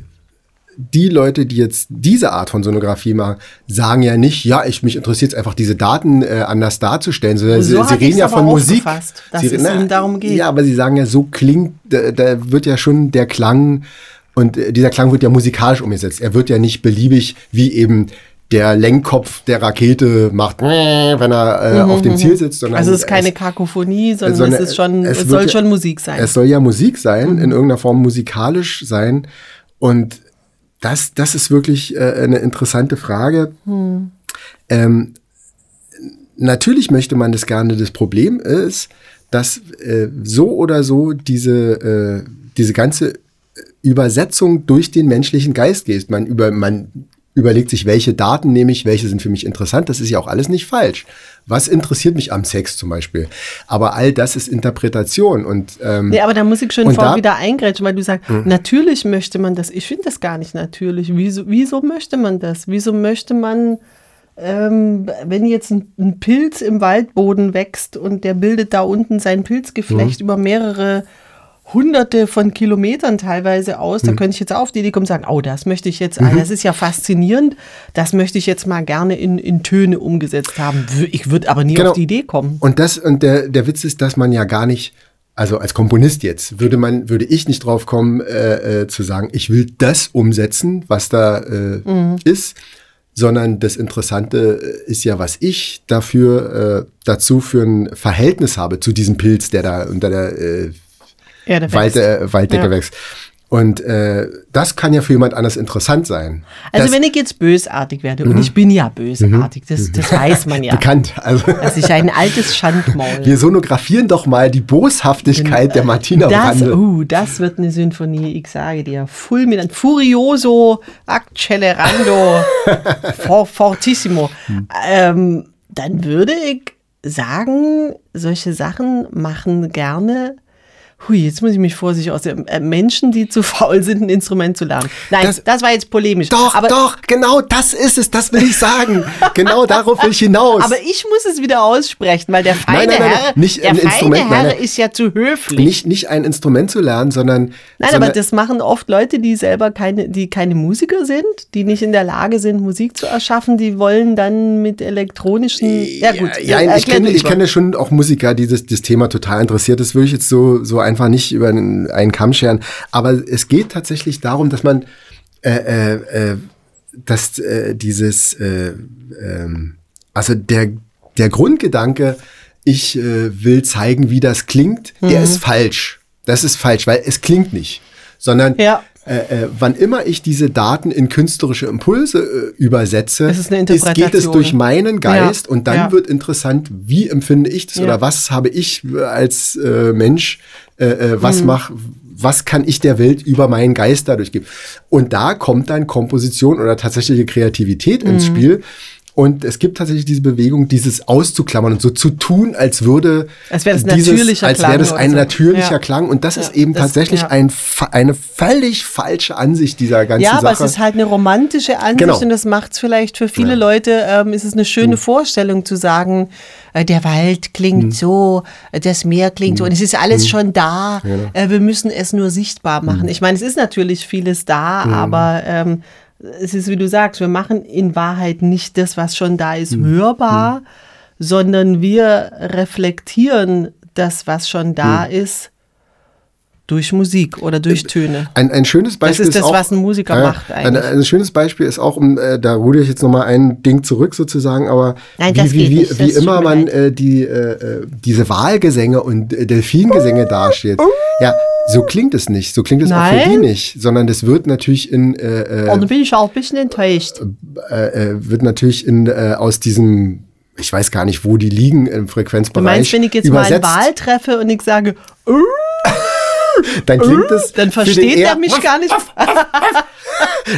die Leute, die jetzt diese Art von Sonografie machen, sagen ja nicht, ja, ich mich interessiert es einfach, diese Daten äh, anders darzustellen, sondern So sie, sie reden ja von Musik. dass sie, es ihnen darum geht. Ja, aber sie sagen ja, so klingt, da, da wird ja schon der Klang und äh, dieser Klang wird ja musikalisch umgesetzt. Er wird ja nicht beliebig, wie eben der Lenkkopf der Rakete macht, wenn er äh, auf dem Ziel sitzt. Sondern Mhm, also es ist keine es- Kakophonie, sondern sondern es ist schon, es es, soll ja- schon Musik sein. Es soll ja Musik sein, in irgendeiner Form musikalisch sein. Und das, das ist wirklich äh, eine interessante Frage. Ähm, natürlich möchte man das gerne. Das Problem ist, dass äh, so oder so diese, äh, diese ganze Übersetzung durch den menschlichen Geist geht. Man, über, man überlegt sich, welche Daten nehme ich, welche sind für mich interessant. Das ist ja auch alles nicht falsch. Was interessiert mich am Sex zum Beispiel? Aber all das ist Interpretation und ähm, Nee, aber da muss ich schon vor wieder eingrätschen, weil du sagst, natürlich möchte man das. Ich finde das gar nicht natürlich. Wieso, wieso möchte man das? Wieso möchte man, ähm, wenn jetzt ein, ein Pilz im Waldboden wächst und der bildet da unten sein Pilzgeflecht über mehrere hunderte von Kilometern teilweise aus, da könnte ich jetzt auf die Idee kommen und sagen, oh, das möchte ich jetzt, ah, das ist ja faszinierend, das möchte ich jetzt mal gerne in, in Töne umgesetzt haben. Ich würde aber nie Genau. auf die Idee kommen. Und das, und der, der Witz ist, dass man ja gar nicht, also als Komponist jetzt, würde man, würde ich nicht drauf kommen, äh, äh, zu sagen, ich will das umsetzen, was da äh, ist, sondern das Interessante äh, ist ja, was ich dafür, äh, dazu für ein Verhältnis habe zu diesem Pilz, der da unter der äh, Erde Wald, äh, Walddecke Ja. wächst. Und äh, das kann ja für jemand anders interessant sein. Also das, wenn ich jetzt bösartig werde, und ich bin ja bösartig, das, das weiß man ja, bekannt. Also dass ich ein altes Schandmaul. wir sonografieren doch mal die Boshaftigkeit der Martina Das, uh, das wird eine Symphonie, ich sage dir. Fulminant, Furioso, Accelerando, for, Fortissimo. Ähm, dann würde ich sagen, solche Sachen machen gerne. Hui, jetzt muss ich mich vorsichtig aussehen. Äh, Menschen, die zu faul sind, ein Instrument zu lernen. Nein, das, Das- war jetzt polemisch. Doch, aber, doch, genau das ist es, das will ich sagen. genau darauf will ich hinaus. Aber ich muss es wieder aussprechen, weil der feine nein, nein, Herr, nicht der ein feine Instrument, Herr nein, nein. ist ja zu höflich. nicht, nicht ein Instrument zu lernen, sondern. Nein, sondern aber das machen oft Leute, die selber keine, die keine Musiker sind, die nicht in der Lage sind, Musik zu erschaffen, die wollen dann mit elektronischen. Ja, gut. Ja, äh, ich kenne, ich kenne schon auch Musiker, die das, das Thema total interessiert. Das würde ich jetzt so, so einfach nicht über einen, einen Kamm scheren. Aber es geht tatsächlich darum, dass man, äh, äh, äh, dass äh, dieses, äh, ähm, also der, der Grundgedanke, ich äh, will zeigen, wie das klingt, Mhm. der ist falsch. Das ist falsch, weil es klingt nicht. Sondern Ja. Äh, äh, wann immer ich diese Daten in künstlerische Impulse äh, übersetze, Es ist geht es durch meinen Geist Ja, und dann ja. wird interessant, wie empfinde ich das Ja. oder was habe ich äh, als äh, Mensch, äh, äh, Mhm. was mach, was kann ich der Welt über meinen Geist dadurch geben? Und da kommt dann Komposition oder tatsächliche Kreativität ins Mhm. Spiel. Und es gibt tatsächlich diese Bewegung, dieses auszuklammern und so zu tun, als würde Als wäre das dieses, natürlicher als wäre das ein so. natürlicher Ja. Klang. Und das Ja, ist eben das- tatsächlich ja. ein, eine völlig falsche Ansicht dieser ganzen Ja, Sache. aber es ist halt eine romantische Ansicht Genau. und das macht es vielleicht für viele Leute, ähm, ist es eine schöne Vorstellung zu sagen, äh, der Wald klingt so, äh, das Meer klingt so und es ist alles schon da, äh, wir müssen es nur sichtbar machen. Ich meine, es ist natürlich vieles da, aber ähm, es ist, wie du sagst, wir machen in Wahrheit nicht das, was schon da ist, hörbar, sondern wir reflektieren das, was schon da ist, durch Musik oder durch Töne. Ein, ein schönes Beispiel ist das, auch, was ein Musiker macht Ein, eigentlich. ein schönes Beispiel ist auch, um, äh, da ruder ich jetzt noch mal ein Ding zurück sozusagen, aber Nein, wie, das wie, wie, das wie immer man äh, die, äh, äh, diese Wahlgesänge und äh, Delfingesänge dasteht. Ja, so klingt es nicht. So klingt es auch für Nein? die nicht, sondern das wird natürlich in äh, Und da bin ich auch ein bisschen enttäuscht. äh, äh, wird natürlich in äh, aus diesem ich weiß gar nicht, wo die liegen im Du Frequenzbereich. meinst, wenn ich jetzt übersetzt, mal einen Wahl treffe und ich sage, "Uh", dann klingt es dann für den versteht er mich gar nicht.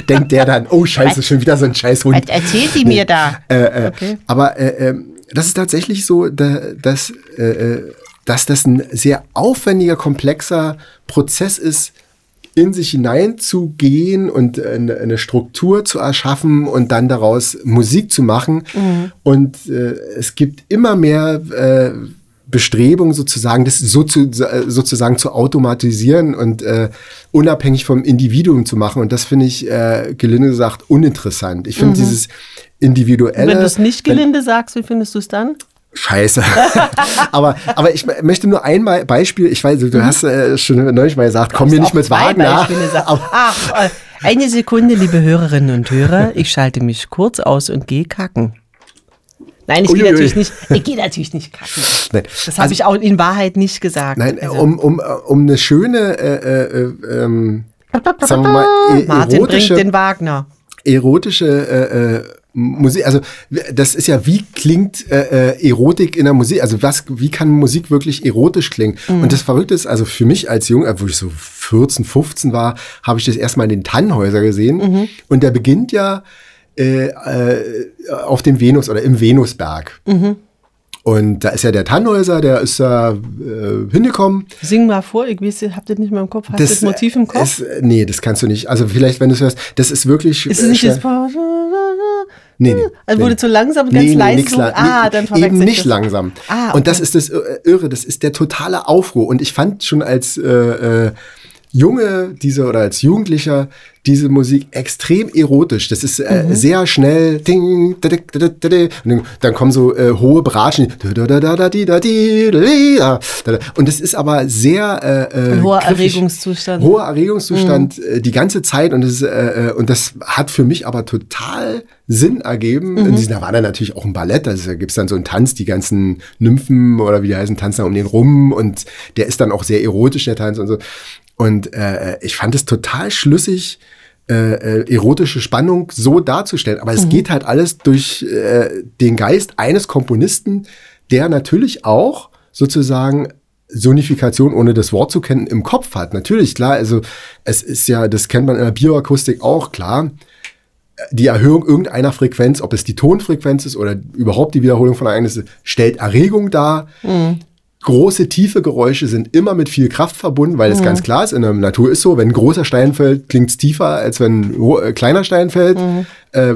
Denkt der dann, oh Scheiße, schon wieder so ein Scheißhund. Was erzählt die mir da? Äh, äh, Okay. Aber äh, ähm, das ist tatsächlich so, da, dass, äh, äh, dass das ein sehr aufwendiger, komplexer Prozess ist, in sich hineinzugehen und eine, Struktur zu erschaffen und dann daraus Musik zu machen. Und äh, es gibt immer mehr äh, Bestrebungen sozusagen, das so zu, äh, sozusagen zu automatisieren und äh, unabhängig vom Individuum zu machen. Und das finde ich, äh, gelinde gesagt, uninteressant. Ich finde dieses individuelle. Wenn du es nicht gelinde sagst, wie findest du es dann? Scheiße. aber, aber ich möchte nur einmal Beispiel, ich weiß, du hast äh, schon neulich mal gesagt, komm mir nicht mit Wagner. Ach, äh, eine Sekunde, liebe Hörerinnen und Hörer. Ich schalte mich kurz aus und gehe kacken. Nein, ich gehe natürlich nicht. Ich gehe natürlich nicht kacken. nein, Das habe ich auch in Wahrheit nicht gesagt. nein, Also, um, um, äh, um eine schöne, äh, äh, ähm, sagen wir mal, e Martin bringt erotische, den Wagner. erotische äh, äh, Musik, also das ist ja, wie klingt äh, äh, Erotik in der Musik, also was, wie kann Musik wirklich erotisch klingen? Mhm. Und das Verrückte ist, also für mich als Jung, wo ich so 14, 15 war, habe ich das erstmal in den Tannhäuser gesehen Mhm. und der beginnt ja äh, äh, auf dem Venus oder im Venusberg. Und da ist ja der Tannhäuser, der ist da äh, hingekommen. Sing mal vor, ich weiß, habt ihr nicht mehr im Kopf, hast du das Motiv im Kopf? Ist, nee, das kannst du nicht. Also vielleicht, wenn du es hörst, das ist wirklich. ist es nicht äh, das Nee, nee. Also wurde nee. zu langsam, ganz nee, nee, leise. nix so- la- ah, nee, dann Eben ich nicht das. langsam. Ah, Und das okay. ist das äh, Irre, das ist der totale Aufruhr. Und ich fand schon als äh, Junge diese oder als Jugendlicher diese Musik extrem erotisch. Das ist äh, Mhm. sehr schnell. Ding, da, da, da, da, da. Und dann- kommen so äh, hohe Bratschen. Und das ist aber sehr äh, äh, Ein hoher griffig. Erregungszustand. Mhm. Hoher Erregungszustand äh, die ganze Zeit und das, äh, äh, und das hat für mich aber total Sinn ergeben. Mhm. Diesem, da war dann natürlich auch ein Ballett, also da gibt's dann so einen Tanz, die ganzen Nymphen oder wie die heißen, tanzen da um den rum und der ist dann auch sehr erotisch, der Tanz und so. Und äh, ich fand es total schlüssig, äh, äh, erotische Spannung so darzustellen. Aber es geht halt alles durch äh, den Geist eines Komponisten, der natürlich auch sozusagen Sonifikation, ohne das Wort zu kennen, im Kopf hat. Natürlich, klar, also es ist ja, das kennt man in der Bioakustik auch, klar. Die Erhöhung irgendeiner Frequenz, ob es die Tonfrequenz ist oder überhaupt die Wiederholung von Ereignissen, stellt Erregung dar. Große, tiefe Geräusche sind immer mit viel Kraft verbunden, weil es ganz klar ist, in der Natur ist so, wenn ein großer Stein fällt, klingt es tiefer, als wenn ein äh, kleiner Stein fällt. Äh,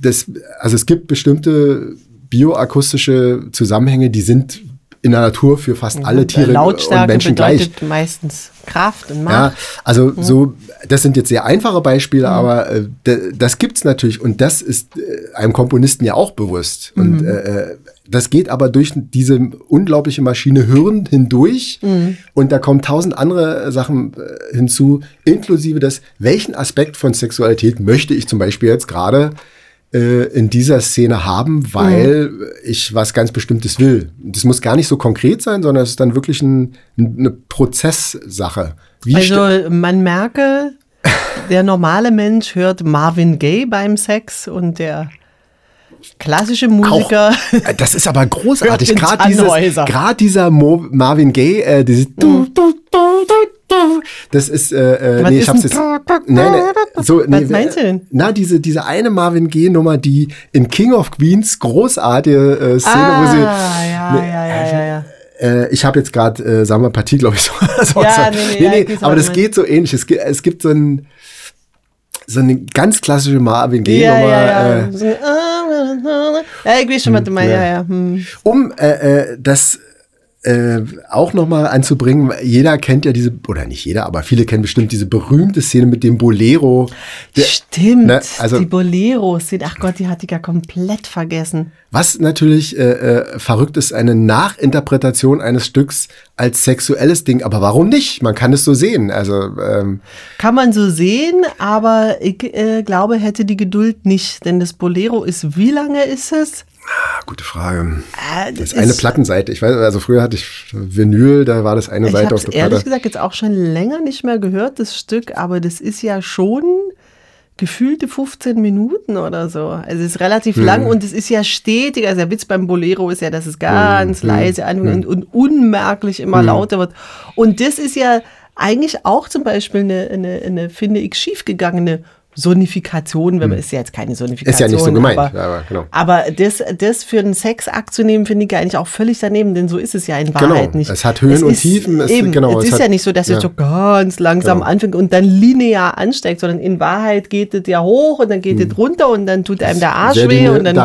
das, also es gibt bestimmte bioakustische Zusammenhänge, die sind in der Natur für fast alle Tiere und Lautstärke Menschen gleich. bedeutet meistens Kraft und Ja, Macht. also so, das sind jetzt sehr einfache Beispiele, aber äh, das gibt's natürlich und das ist äh, einem Komponisten ja auch bewusst. Und äh, äh, das geht aber durch diese unglaubliche Maschine Hirn hindurch und da kommen tausend andere Sachen äh, hinzu, inklusive des, welchen Aspekt von Sexualität möchte ich zum Beispiel jetzt gerade äh, in dieser Szene haben, weil ich was ganz Bestimmtes will. Das muss gar nicht so konkret sein, sondern es ist dann wirklich ein, eine Prozesssache. Wie Also man merke, der normale Mensch hört Marvin Gaye beim Sex und der klassische Musiker. Auch, äh, das ist aber großartig. Gerade dieses, dieser Mo Marvin Gaye, äh, dieses du, du, du, das ist, äh, äh, Was nee, ist ich hab's jetzt, nee, nee, so, nee, Was meinst du denn? Na, diese, diese eine Marvin Gaye Nummer, die in King of Queens großartige äh, Szene, ah, wo sie, ja, ja, ja, ja, ja. äh, ich habe jetzt gerade äh, Summer Partie, glaube ich, so. so Ja, nee, nee, ja, ich weiß, aber das geht so ähnlich. Es gibt, es gibt so ein so eine ganz klassische Marvin Gaye Ja, Nummer. ja, ja. Äh, So, Ja, ich weiß schon, was du meinst. Ja, ja. Hm. um äh, äh, das äh, auch nochmal anzubringen, jeder kennt ja diese, oder nicht jeder, aber viele kennen bestimmt diese berühmte Szene mit dem Bolero. Der, Stimmt, ne, also- die Boleros sind, ach Gott, die hatte ich ja komplett vergessen. was natürlich äh, äh, verrückt ist, eine Nachinterpretation eines Stücks als sexuelles Ding. Aber warum nicht? Man kann es so sehen. Also ähm, Kann man so sehen, aber ich äh, glaube, hätte die Geduld nicht, denn das Bolero ist, wie lange ist es? Ah, gute Frage. Äh, Das ist eine Plattenseite. Ich weiß, also früher hatte ich Vinyl, da war das eine Ich Seite auf der ehrlich Platte. gesagt jetzt auch schon länger nicht mehr gehört, das Stück, aber das ist ja schon gefühlte 15 Minuten oder so. Also es ist relativ Mhm. lang und es ist ja stetig. Also der Witz beim Bolero ist ja, dass es ganz Mhm. leise anfängt und, und unmerklich immer lauter wird. Und das ist ja eigentlich auch zum Beispiel eine, eine, eine finde ich, schiefgegangene Sonifikation, wenn man ist ja jetzt keine Sonifikation. Ist ja nicht so gemeint, Aber, aber genau. aber das, das für einen Sexakt zu nehmen, finde ich eigentlich auch völlig daneben, denn so ist es ja in Genau, Wahrheit nicht. es hat Höhen und ist, Tiefen, es- eben, genau, es es ist hat- ja nicht so, dass ja. es so ganz langsam Genau. anfängt und dann linear ansteigt, sondern in Wahrheit geht es ja hoch und dann geht es runter und dann tut einem der Arsch weh und dann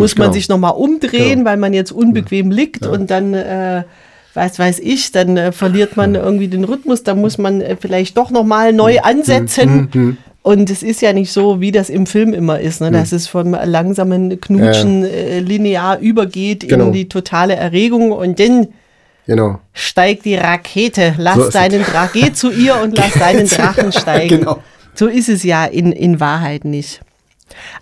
muss man genau. sich nochmal umdrehen, Genau. weil man jetzt unbequem liegt und dann äh, weiß weiß ich, dann äh, verliert man irgendwie den Rhythmus, dann muss man äh, vielleicht doch nochmal neu ansetzen. Und es ist ja nicht so, wie das im Film immer ist, ne? dass es vom langsamen Knutschen äh, linear übergeht Genau. in die totale Erregung und dann Genau. steigt die Rakete. Lass So deinen Drachen, geh zu ihr und lass deinen Drachen steigen. Genau. So ist es ja in, in Wahrheit nicht.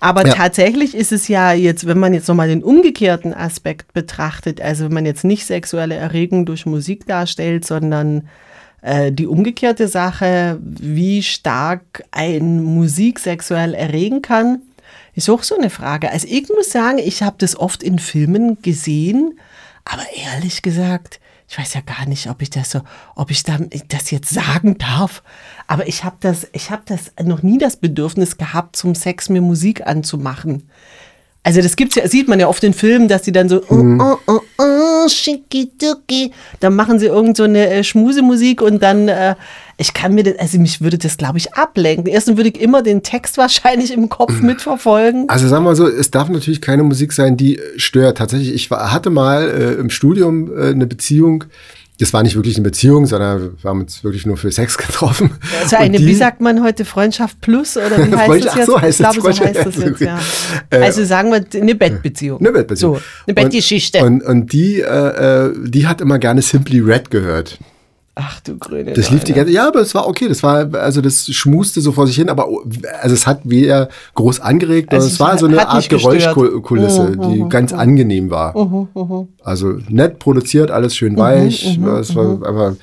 Aber Ja. tatsächlich ist es ja jetzt, wenn man jetzt nochmal den umgekehrten Aspekt betrachtet, also wenn man jetzt nicht sexuelle Erregung durch Musik darstellt, sondern die umgekehrte Sache, wie stark ein Musik sexuell erregen kann, ist auch so eine Frage. Also ich muss sagen, ich habe das oft in Filmen gesehen, aber ehrlich gesagt, ich weiß ja gar nicht, ob ich das so, ob ich da, das jetzt sagen darf, aber ich habe das, ich habe das noch nie das Bedürfnis gehabt, zum Sex mir Musik anzumachen. Also das gibt's ja, sieht man ja oft in Filmen, dass die dann so Mhm. oh, oh, oh, oh, dann machen sie irgend so eine äh, Schmusemusik und dann äh, ich kann mir das, also mich würde das glaube ich ablenken. Erstens würde ich immer den Text wahrscheinlich im Kopf mitverfolgen. Also sagen wir mal so, es darf natürlich keine Musik sein, die äh, stört. Tatsächlich, ich war, hatte mal äh, im Studium äh, eine Beziehung. Das war nicht wirklich eine Beziehung, sondern wir haben uns wirklich nur für Sex getroffen. Also Und eine, die- wie sagt man heute, Freundschaft plus oder wie heißt Freundschaft- das jetzt? so heißt ich das, glaube, so heißt das jetzt, ja. Äh, Also sagen wir eine Bettbeziehung. Eine Bettbeziehung. So, eine Bettgeschichte. Und, und, und die, äh, äh, die hat immer gerne Simply Red gehört. Ach du grüne Das lief die ganze, ja, aber es war okay. Das war, also das schmuste so vor sich hin, aber also es hat weder groß angeregt, Also sondern es es war so eine Art gestört. Mhm, Geräuschkulisse, die ganz angenehm war. Also nett produziert, alles schön Mhm, weich. es war, aber,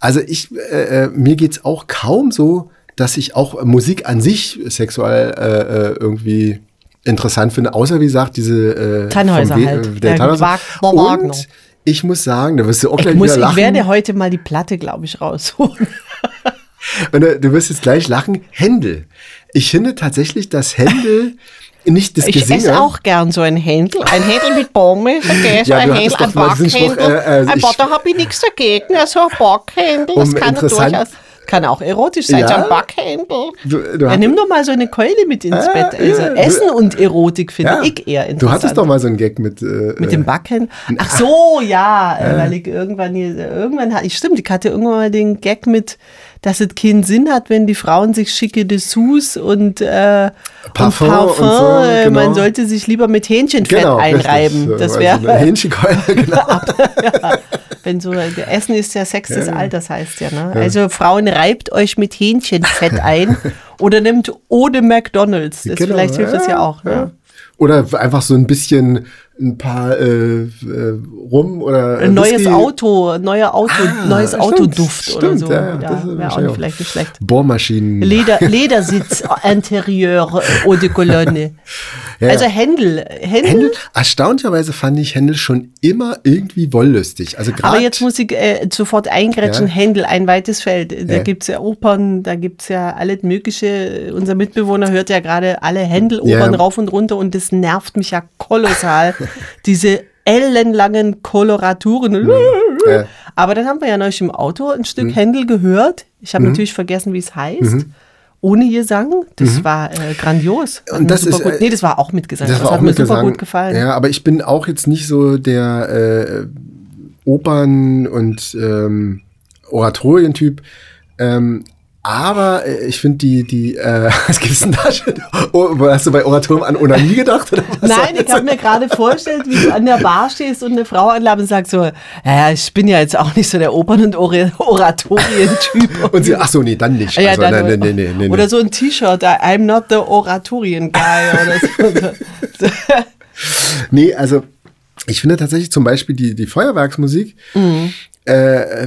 also ich, äh, äh, mir geht's auch kaum so, dass ich auch Musik an sich sexuell äh, äh, irgendwie interessant finde, außer wie gesagt diese äh, Tannhäuser halt. der Der Tannhäuser. Und ich muss sagen, da wirst du auch Ich, gleich muss, wieder ich lachen. werde heute mal die Platte, glaube ich, rausholen. Und du, du wirst jetzt gleich lachen. Händel. Ich finde tatsächlich, dass Händel nicht das Ich Gesinge. esse auch gern so ein Händel. Ein Händel mit Pommes, okay, so Ja, ein Händel, ein Backhändel. äh, äh, ein ich- Bad, da habe ich nichts dagegen. Also ein Backhändel, das Um kann durchaus, kann auch erotisch sein, Ja. so ein Backhändel. Du, du, Ja, nimm doch mal so eine Keule mit ins Ah, Bett. Also ja, du- Essen und Erotik finde ich eher interessant. du hattest doch mal so einen Gag mit. Äh, Mit dem Backen? Ach so, ja, äh, weil ich irgendwann hier, irgendwann hatte, ich stimmt, ich hatte irgendwann mal den Gag mit, dass es keinen Sinn hat, wenn die Frauen sich schicke Dessous und, äh, Parfum und Parfum, und so, genau. man sollte sich lieber mit Hähnchenfett genau, einreiben. Richtig. Das Also wäre, eine Hähnchenkeule, genau. wenn so, Essen ist ja Sex des Alters, heißt ja, ne? Also Frauen, reibt euch mit Hähnchenfett ein oder nimmt ohne McDonalds. Das, Genau, vielleicht hilft das ja auch, ja. Oder einfach so ein bisschen ein paar äh, äh, rum oder. Ein neues Whisky. Auto, neuer Auto, Ah, neues stimmt, Autoduft oder stimmt, so. ja, Ja, das wäre auch auch- vielleicht nicht schlecht. Bohrmaschinen. Leder, Ledersitz, Interieur, Eau de Cologne. Ja, Also. Händel, Händel. Händel, erstaunlicherweise fand ich Händel schon immer irgendwie wollüstig. Also. Aber jetzt muss ich äh, sofort eingrätschen, Ja. Händel, ein weites Feld. Da gibt's ja Opern, da gibt's ja alles Mögliche. Unser Mitbewohner hört ja gerade alle Händel-Opern rauf und runter und das nervt mich ja kolossal. Diese ellenlangen Koloraturen. Ja. Aber dann haben wir ja neulich im Auto ein Mhm. Stück Händel gehört. Ich habe natürlich vergessen, wie es heißt. Ohne Gesang. Das war äh, grandios. Hat Mhm. Und das ist, gut, äh, nee, das war auch mit Gesang. Das Das, hat mir super Gesang. gut gefallen. Ja, aber ich bin auch jetzt nicht so der äh, Opern- und ähm, Oratorientyp. Ähm, aber äh, ich finde die, die, äh, was gibt's denn da schon? Oh, hast du bei Oratorium an Onanie gedacht? Oder was Nein, ich habe mir gerade vorgestellt, wie du an der Bar stehst und eine Frau anlabst und sagst so, ja, ich bin ja jetzt auch nicht so der Opern- und Ora- Oratorien-Typ. Und sie, ach so, nee, dann nicht. Ja, also, dann, nein, nee, nee, nee, nee, Oder so ein T-Shirt, I'm not the Oratorien Guy oder so. Nee, also ich finde tatsächlich zum Beispiel die, die Feuerwerksmusik, Mhm. äh,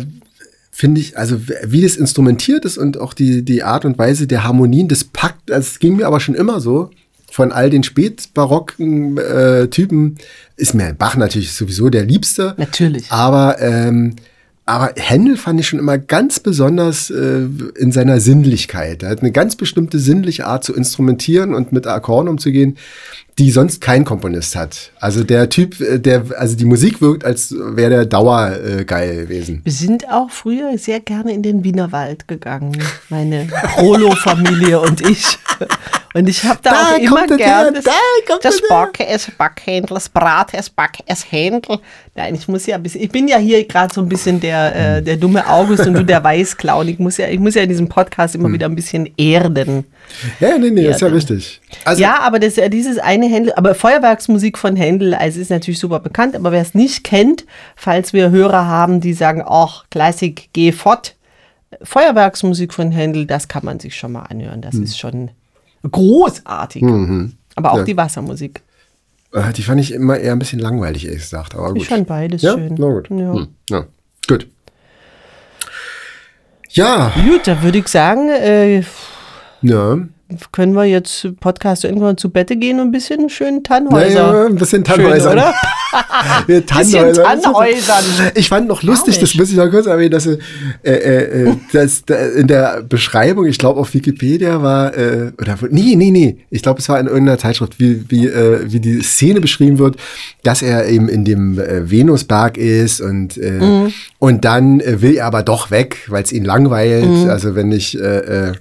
finde ich, also wie das instrumentiert ist und auch die, die Art und Weise der Harmonien, das packt, das ging mir aber schon immer so. Von all den spätbarocken äh, Typen ist mir Bach natürlich sowieso der Liebste. Natürlich. Aber, ähm, aber Händel fand ich schon immer ganz besonders äh, in seiner Sinnlichkeit. Er hat eine ganz bestimmte sinnliche Art zu instrumentieren und mit Akkorden umzugehen, die sonst kein Komponist hat. Also der Typ, äh, der, also die Musik wirkt, als wäre der dauergeil äh, geil gewesen. Wir sind auch früher sehr gerne in den Wienerwald gegangen, meine Rolo-Familie und ich. Und ich habe da, Da auch immer kommt er gern her, das, da das. Backe, es Backhändel, das Brat, es Back, es Händel. Nein, ich muss ja ein bisschen, ich bin ja hier gerade so ein bisschen der, äh, der dumme August und du der Weißclown. Ich muss ja, ich muss ja in diesem Podcast Hm. immer wieder ein bisschen erden. Ja, nee, nee, ist ja richtig. Also, ja, aber das, äh, dieses eine Händel, aber Feuerwerksmusik von Händel, also ist natürlich super bekannt, aber wer es nicht kennt, falls wir Hörer haben, die sagen, ach, Klassik, geh fort. Feuerwerksmusik von Händel, das kann man sich schon mal anhören. Das ist schon großartig. Aber auch Ja. die Wassermusik. äh, die fand ich immer eher ein bisschen langweilig, ehrlich gesagt. Aber gut. Ich fand beides ja? schön. Na gut. Ja. Hm. Ja. Gut. Ja, Gut, da würde ich sagen, äh, ja. Können wir jetzt Podcast irgendwann zu Bette gehen und ein bisschen schön Tannhäuser. Naja, ein bisschen Tannhäuser. Schön, oder? Mit Bisschen Tannhäusern. Ich fand noch lustig, das muss ich noch kurz erwähnen, dass, äh, äh, äh, dass da in der Beschreibung, ich glaube auf Wikipedia war, äh, oder nee, nee, nee, ich glaube es war in irgendeiner Zeitschrift, wie, wie, äh, wie die Szene beschrieben wird, dass er eben in dem äh, Venusberg ist und, äh, Mhm. und dann äh, will er aber doch weg, weil es ihn langweilt. Mhm. Also wenn ich äh, äh,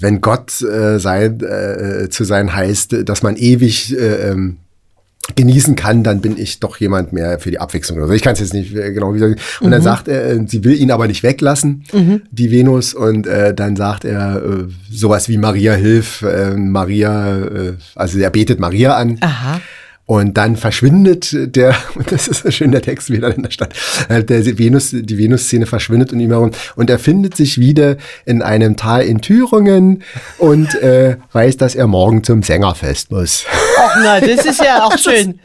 wenn Gott äh, sein, äh, zu sein heißt, dass man ewig äh, ähm, genießen kann, dann bin ich doch jemand mehr für die Abwechslung. Also ich kann es jetzt nicht äh, genau sagen. Und dann sagt er, äh, sie will ihn aber nicht weglassen, die Venus. Und äh, dann sagt er äh, sowas wie Maria hilf, äh, Maria, äh, also er betet Maria an. Aha. Und dann verschwindet der, das ist so schön der Text wieder in der Stadt, äh, der Venus, die Venus-Szene verschwindet um ihn herum und er findet sich wieder in einem Tal in Thüringen und äh, weiß, dass er morgen zum Sängerfest muss. Na, das ist ja auch schön.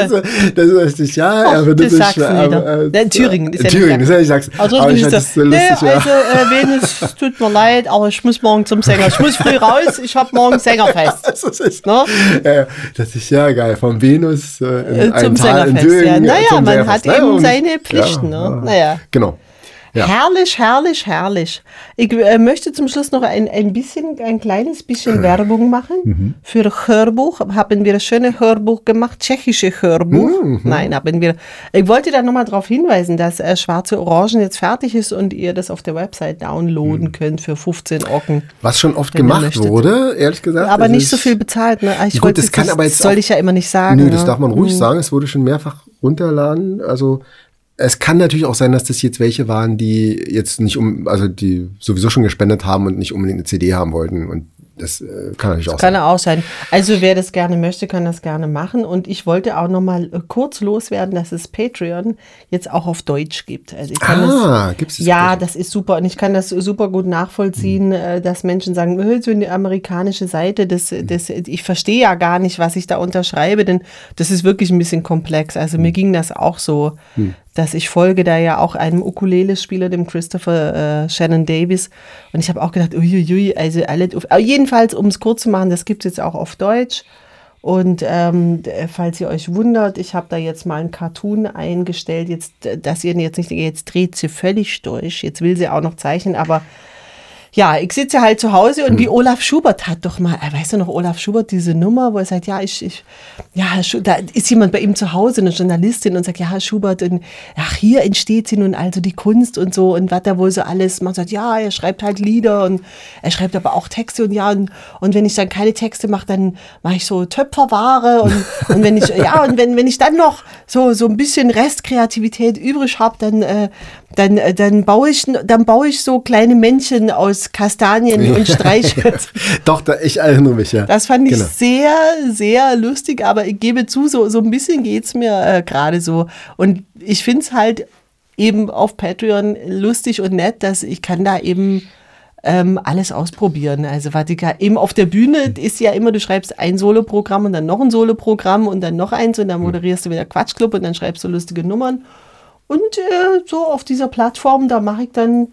Also, das ist, ja, Och, findet das sagst du wieder. äh, In Thüringen ist in ja Thüringen, nicht das hätte ich sag's. Also, aber ich nicht das so nee, lustig, ja. also äh, Venus, es tut mir leid, aber ich muss morgen zum Sänger. Ich muss früh raus, ich habe morgen Sängerfest. Das ist, Ne? ja, das ist ja geil. Vom Venus äh, in Äh, zum Tal in Sängerfest. Ja. Thüringen, Naja, man Sängerfest. hat Naja, eben seine Pflichten. Ja, ne? Naja. Genau. Ja. Herrlich, herrlich, herrlich. Ich äh, möchte zum Schluss noch ein, ein bisschen, ein kleines bisschen Werbung machen Mhm. für Hörbuch. Haben wir ein schönes Hörbuch gemacht, tschechische Hörbuch. Mhm. Nein, haben wir. Ich wollte da nochmal darauf hinweisen, dass äh, Schwarze Orangen jetzt fertig ist und ihr das auf der Website downloaden Mhm. könnt für 15 Ocken. Was schon oft gemacht wurde, ehrlich gesagt. Aber Das nicht so viel bezahlt. Ne? Ich Gut, wollte das kann nicht- aber jetzt soll auch- ich ja immer nicht sagen. Nö, ne? das darf man ruhig Mhm. sagen. Es wurde schon mehrfach runterladen. Also es kann natürlich auch sein, dass das jetzt welche waren, die jetzt nicht um, also die sowieso schon gespendet haben und nicht unbedingt eine CD haben wollten. Und das äh, kann natürlich auch Kann sein. auch sein. Also wer das gerne möchte, kann das gerne machen. Und ich wollte auch noch mal äh, kurz loswerden, dass es Patreon jetzt auch auf Deutsch gibt. Also ich kann Ah, das, gibt's das Ja, das ist super. Und ich kann das super gut nachvollziehen, äh, dass Menschen sagen, "Äh, so eine amerikanische Seite, das, das, ich verstehe ja gar nicht, was ich da unterschreibe, denn das ist wirklich ein bisschen komplex. Also mir ging das auch so, dass ich folge da ja auch einem Ukulele-Spieler, dem Christopher äh, Shannon Davis. Und ich habe auch gedacht, uiuiui, also alle, aber jedenfalls, um es kurz zu machen, das gibt es jetzt auch auf Deutsch. Und ähm, falls ihr euch wundert, ich habe da jetzt mal einen Cartoon eingestellt, jetzt, äh, dass ihr jetzt nicht, jetzt dreht sie völlig durch, jetzt will sie auch noch zeichnen, aber ja, ich sitze halt zu Hause und wie Olaf Schubert hat doch mal, äh, weißt du noch, Olaf Schubert, diese Nummer, wo er sagt, ja, ich, ich ja, da ist jemand bei ihm zu Hause, eine Journalistin und sagt, ja, Herr Schubert, und, ach, hier entsteht sie nun also die Kunst und so und was da wohl so alles, man sagt, ja, er schreibt halt Lieder und er schreibt aber auch Texte und ja, und, und wenn ich dann keine Texte mache, dann mache ich so Töpferware und, und wenn ich, ja, und wenn, wenn ich dann noch so, so ein bisschen Restkreativität übrig habe, dann, äh, dann, äh, dann baue ich, dann baue ich so kleine Männchen aus Kastanien und streiche. Doch, da, ich erinnere mich, ja. Das fand ich Genau. sehr, sehr lustig, aber ich gebe zu, so, so ein bisschen geht's mir äh, gerade so. Und ich finde es halt eben auf Patreon lustig und nett, dass ich kann da eben ähm, alles ausprobieren. Also ja eben auf der Bühne ist ja immer, du schreibst ein Soloprogramm und dann noch ein Soloprogramm und dann noch eins und dann moderierst du wieder Quatschclub und dann schreibst du lustige Nummern. Und äh, so auf dieser Plattform, da mache ich dann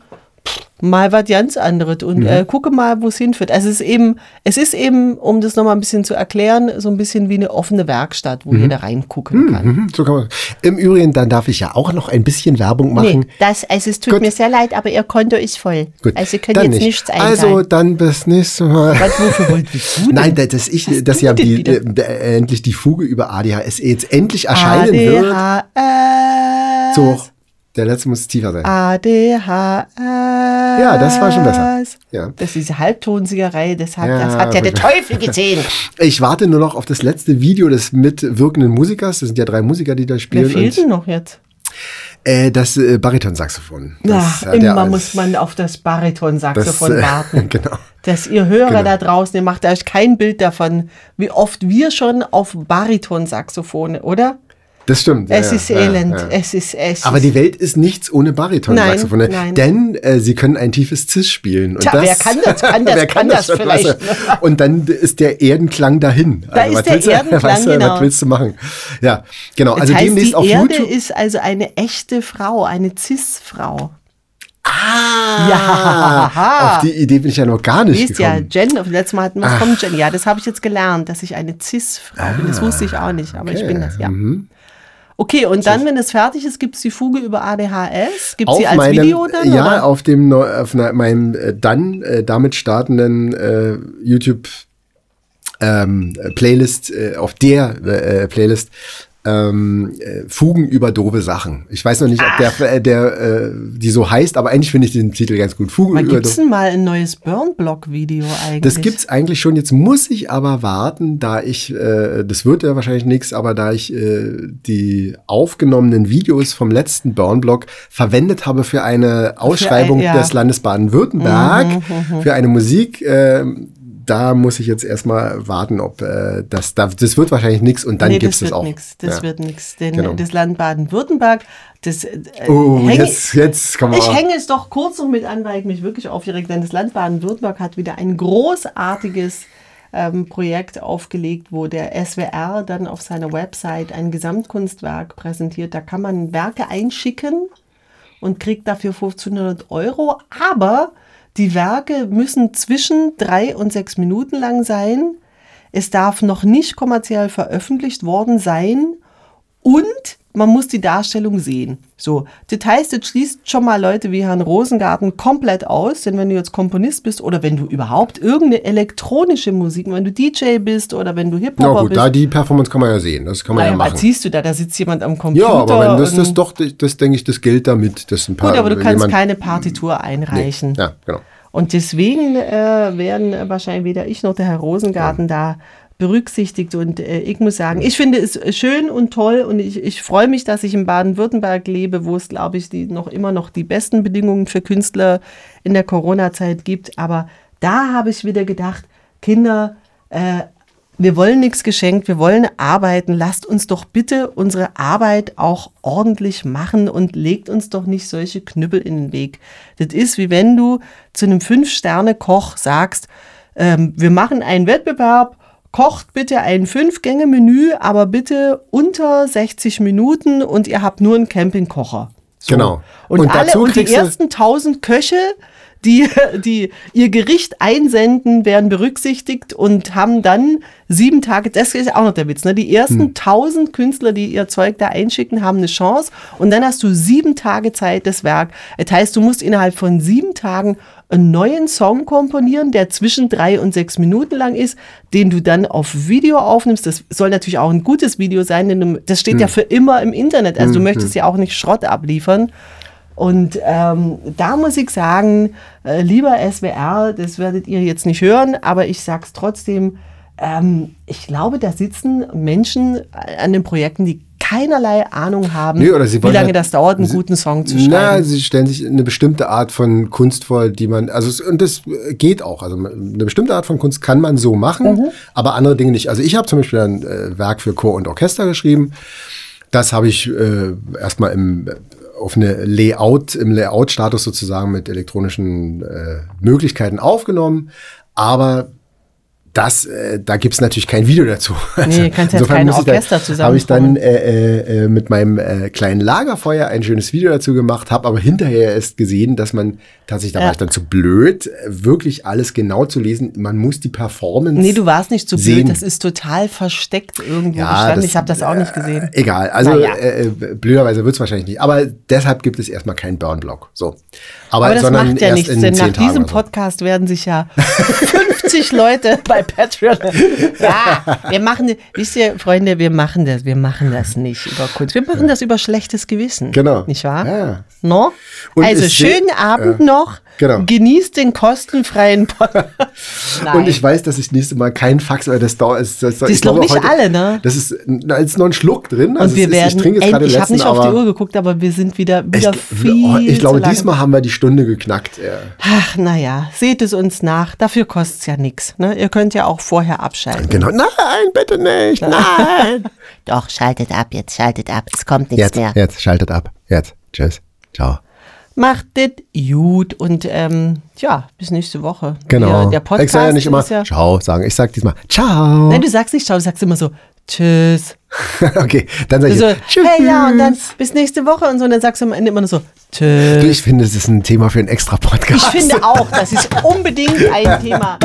mal was ganz anderes und äh, gucke mal, wo es hinführt. Also es ist eben, es ist eben, um das nochmal ein bisschen zu erklären, so ein bisschen wie eine offene Werkstatt, wo jeder reingucken kann. Mhm, so kann man. Im Übrigen, dann darf ich ja auch noch ein bisschen Werbung machen. Nee, das, also es tut Gut. mir sehr leid, aber Ihr Konto ist voll. Gut, also Sie können dann jetzt nicht. nichts einzahlen. Also dann bis nächste Mal. was, wofür du denn? Nein, da- dass ich, Was dass ja die, äh, endlich die Fuge über ADHS jetzt endlich erscheinen wird. ADHS. So hoch. Der letzte muss tiefer sein. ADHS. Ja, das war schon besser. Ja. Das ist diese Halbtonsiegerei, das hat, Ja, das hat ja der. Teufel gesehen. Ich warte nur noch auf das letzte Video des mitwirkenden Musikers. Das sind ja drei Musiker, die da Wer spielen. fehlt und, denn noch jetzt? äh, das äh, Baritonsaxophon. Das er immer als- muss man auf das Baritonsaxophon das, äh, warten. Genau. Dass ihr Hörer Genau. da draußen, ihr macht euch kein Bild davon, wie oft wir schon auf Baritonsaxophone, oder? Das stimmt. Es ja, ist ja, elend. ja. Es ist es Aber ist, die Welt ist nichts ohne Baritonsaxophone. Nein, nein. Denn äh, sie können ein tiefes Cis spielen. Und Tja, das, wer kann das? Kann das? wer Kann das schon, vielleicht, weißt du? Und dann ist der Erdenklang dahin. Da ist was der willst Erdenklang, weißt du, genau. Was willst du machen? Ja, genau. das Also heißt, demnächst die auf Erde YouTube. ist also eine echte Frau, eine Cis-Frau. Ah, Ja. auf die Idee bin ich ja noch gar nicht Siehst ja, gekommen. Jen, auf letztes Mal hatten wir es vom Jen. Ja, das habe ich jetzt gelernt, dass ich eine Cis-Frau bin. Das wusste ich auch nicht, aber ich okay. bin das, ja. Mhm. Okay, und dann, wenn es fertig ist, gibt es die Fuge über ADHS. Gibt es sie als meinem, Video dann? ja, oder? auf dem neu- auf na- meinem äh, dann äh, damit startenden äh, YouTube ähm, Playlist, äh, auf der äh, Playlist ähm, äh, Fugen über doofe Sachen. Ich weiß noch nicht, ob der, äh, der äh, die so heißt, aber eigentlich finde ich den Titel ganz gut. Fugen Wann über gibt es denn mal ein neues Burn-Block-Video eigentlich? Das gibt's eigentlich schon. Jetzt muss ich aber warten, da ich, äh, das wird ja wahrscheinlich nichts, aber da ich äh, die aufgenommenen Videos vom letzten Burn-Blog verwendet habe für eine Ausschreibung ja. Mhm, des Landes Baden-Württemberg, für eine Musik, äh, da muss ich jetzt erstmal warten, ob äh, das, da, das wird wahrscheinlich nichts und dann nee, gibt's das das wird auch. nix. Das Ja. wird nichts. Denn Genau. das Land Baden-Württemberg, das äh, Oh, hänge- jetzt, jetzt kann man. Ich hänge es doch kurz noch mit an, weil ich mich wirklich aufgeregt Denn das Land Baden-Württemberg hat wieder ein großartiges ähm, Projekt aufgelegt, wo der SWR dann auf seiner Website ein Gesamtkunstwerk präsentiert. Da kann man Werke einschicken und kriegt dafür 1500 Euro. Aber die Werke müssen zwischen drei und sechs Minuten lang sein. Es darf noch nicht kommerziell veröffentlicht worden sein und man muss die Darstellung sehen. So, das heißt, das schließt schon mal Leute wie Herrn Rosengarten komplett aus, denn wenn du jetzt Komponist bist oder wenn du überhaupt irgendeine elektronische Musik, wenn du DJ bist oder wenn du ja Hip-Hopper gut, bist, da die Performance kann man ja sehen. Das kann man naja, ja was machen. siehst du da? Da sitzt jemand am Computer. Ja, aber wenn das, das doch, das denke ich, das gilt damit. Das ein paar, Gut, aber du kannst keine Partitur einreichen. Ja, genau. Und deswegen äh, werden wahrscheinlich weder ich noch der Herr Rosengarten da berücksichtigt. Und äh, ich muss sagen, ich finde es schön und toll und ich, ich freue mich, dass ich in Baden-Württemberg lebe, wo es, glaube ich, die noch immer noch die besten Bedingungen für Künstler in der Corona-Zeit gibt. Aber da habe ich wieder gedacht, Kinder, äh, wir wollen nichts geschenkt, wir wollen arbeiten. Lasst uns doch bitte unsere Arbeit auch ordentlich machen und legt uns doch nicht solche Knüppel in den Weg. Das ist wie wenn du zu einem Fünf-Sterne-Koch sagst, ähm, wir machen einen Wettbewerb, kocht bitte ein Fünf-Gänge-Menü, aber bitte unter 60 Minuten und ihr habt nur einen Campingkocher. So. Genau. Und, Und alle dazu und die ersten 1000 Köche, die, die ihr Gericht einsenden, werden berücksichtigt und haben dann sieben Tage, das ist auch noch der Witz, ne? die ersten Hm. 1000 Künstler, die ihr Zeug da einschicken, haben eine Chance und dann hast du sieben Tage Zeit, das Werk. Das heißt, du musst innerhalb von sieben Tagen einen neuen Song komponieren, der zwischen drei und sechs Minuten lang ist, den du dann auf Video aufnimmst. Das soll natürlich auch ein gutes Video sein, denn du- das steht Hm. ja für immer im Internet. Also du möchtest ja auch nicht Schrott abliefern. Und ähm, da muss ich sagen, äh, lieber SWR, das werdet ihr jetzt nicht hören, aber ich sag's trotzdem, ähm, ich glaube, da sitzen Menschen an den Projekten, die keinerlei Ahnung haben, Nee, oder sie wie lange halt- das dauert, einen sie- guten Song zu Na, schreiben. sie stellen sich eine bestimmte Art von Kunst vor, die man, also es- und das äh, geht auch. Also eine bestimmte Art von Kunst kann man so machen, Mhm. aber andere Dinge nicht. Also ich habe zum Beispiel ein äh, Werk für Chor und Orchester geschrieben. Das habe ich äh, erstmal im auf eine Layout, im Layout-Status sozusagen mit elektronischen äh, Möglichkeiten aufgenommen. Aber das, äh, da gibt's natürlich kein Video dazu. Nee, kannst ja insofern kein Orchester dann, Habe ich dann äh, äh, mit meinem äh, kleinen Lagerfeuer ein schönes Video dazu gemacht, habe aber hinterher erst gesehen, dass man tatsächlich, da war Ja. ich dann zu blöd, äh, wirklich alles genau zu lesen. Man muss die Performance. Nee, du warst nicht blöd, sehen. das ist total versteckt irgendwo Ja, gestanden. das- ich habe das auch nicht gesehen. Äh, egal, also Naja. äh, äh, blöderweise wird's wahrscheinlich nicht. Aber deshalb gibt es erstmal keinen Burn-Block. So. Aber, Aber das sondern macht ja erst nichts, denn nach diesem so. Podcast werden sich ja 50 Leute bei Patreon. Ja, wir machen, wisst ihr, Freunde, wir machen das, wir machen das nicht über Kunst. Wir machen das über schlechtes Gewissen. Genau. Nicht wahr? Ja. No? Und also schönen Abend noch. Genau. Genießt den kostenfreien Podcast. Und ich weiß, dass ich nächste Mal keinen Fax, weil das dauert. Das, das, Das ich noch glaube, nicht alle, ne? Das ist, da ist noch ein Schluck drin. Also Und wir ist, werden, ich trinke jetzt gerade ich habe nicht auf die Uhr geguckt, aber wir sind wieder, wieder ich, viel oh, ich glaube, diesmal haben wir die Stunde geknackt. Ja. Ach, naja, seht es uns nach. Dafür kostet es ja nichts. Ne? Ihr könnt ja auch vorher abschalten. Genau. Nein, bitte nicht. Nein. Doch, schaltet ab jetzt, schaltet ab. Es kommt nichts jetzt, mehr. jetzt, schaltet ab. Jetzt. Tschüss. Ciao. Macht es gut und ähm, ja, bis nächste Woche. Genau. Der, der Podcast ich sage ja nicht immer ja, Ciao sagen. Ich sage diesmal Ciao. Nein, du sagst nicht Ciao, du sagst immer so Tschüss. okay, dann sage ich so, Tschüss. hey, ja, und dann bis nächste Woche und so. Und dann sagst du am Ende immer nur so Tschüss. Ich finde, das ist ein Thema für einen extra Podcast. Ich finde auch, das ist unbedingt ein Thema.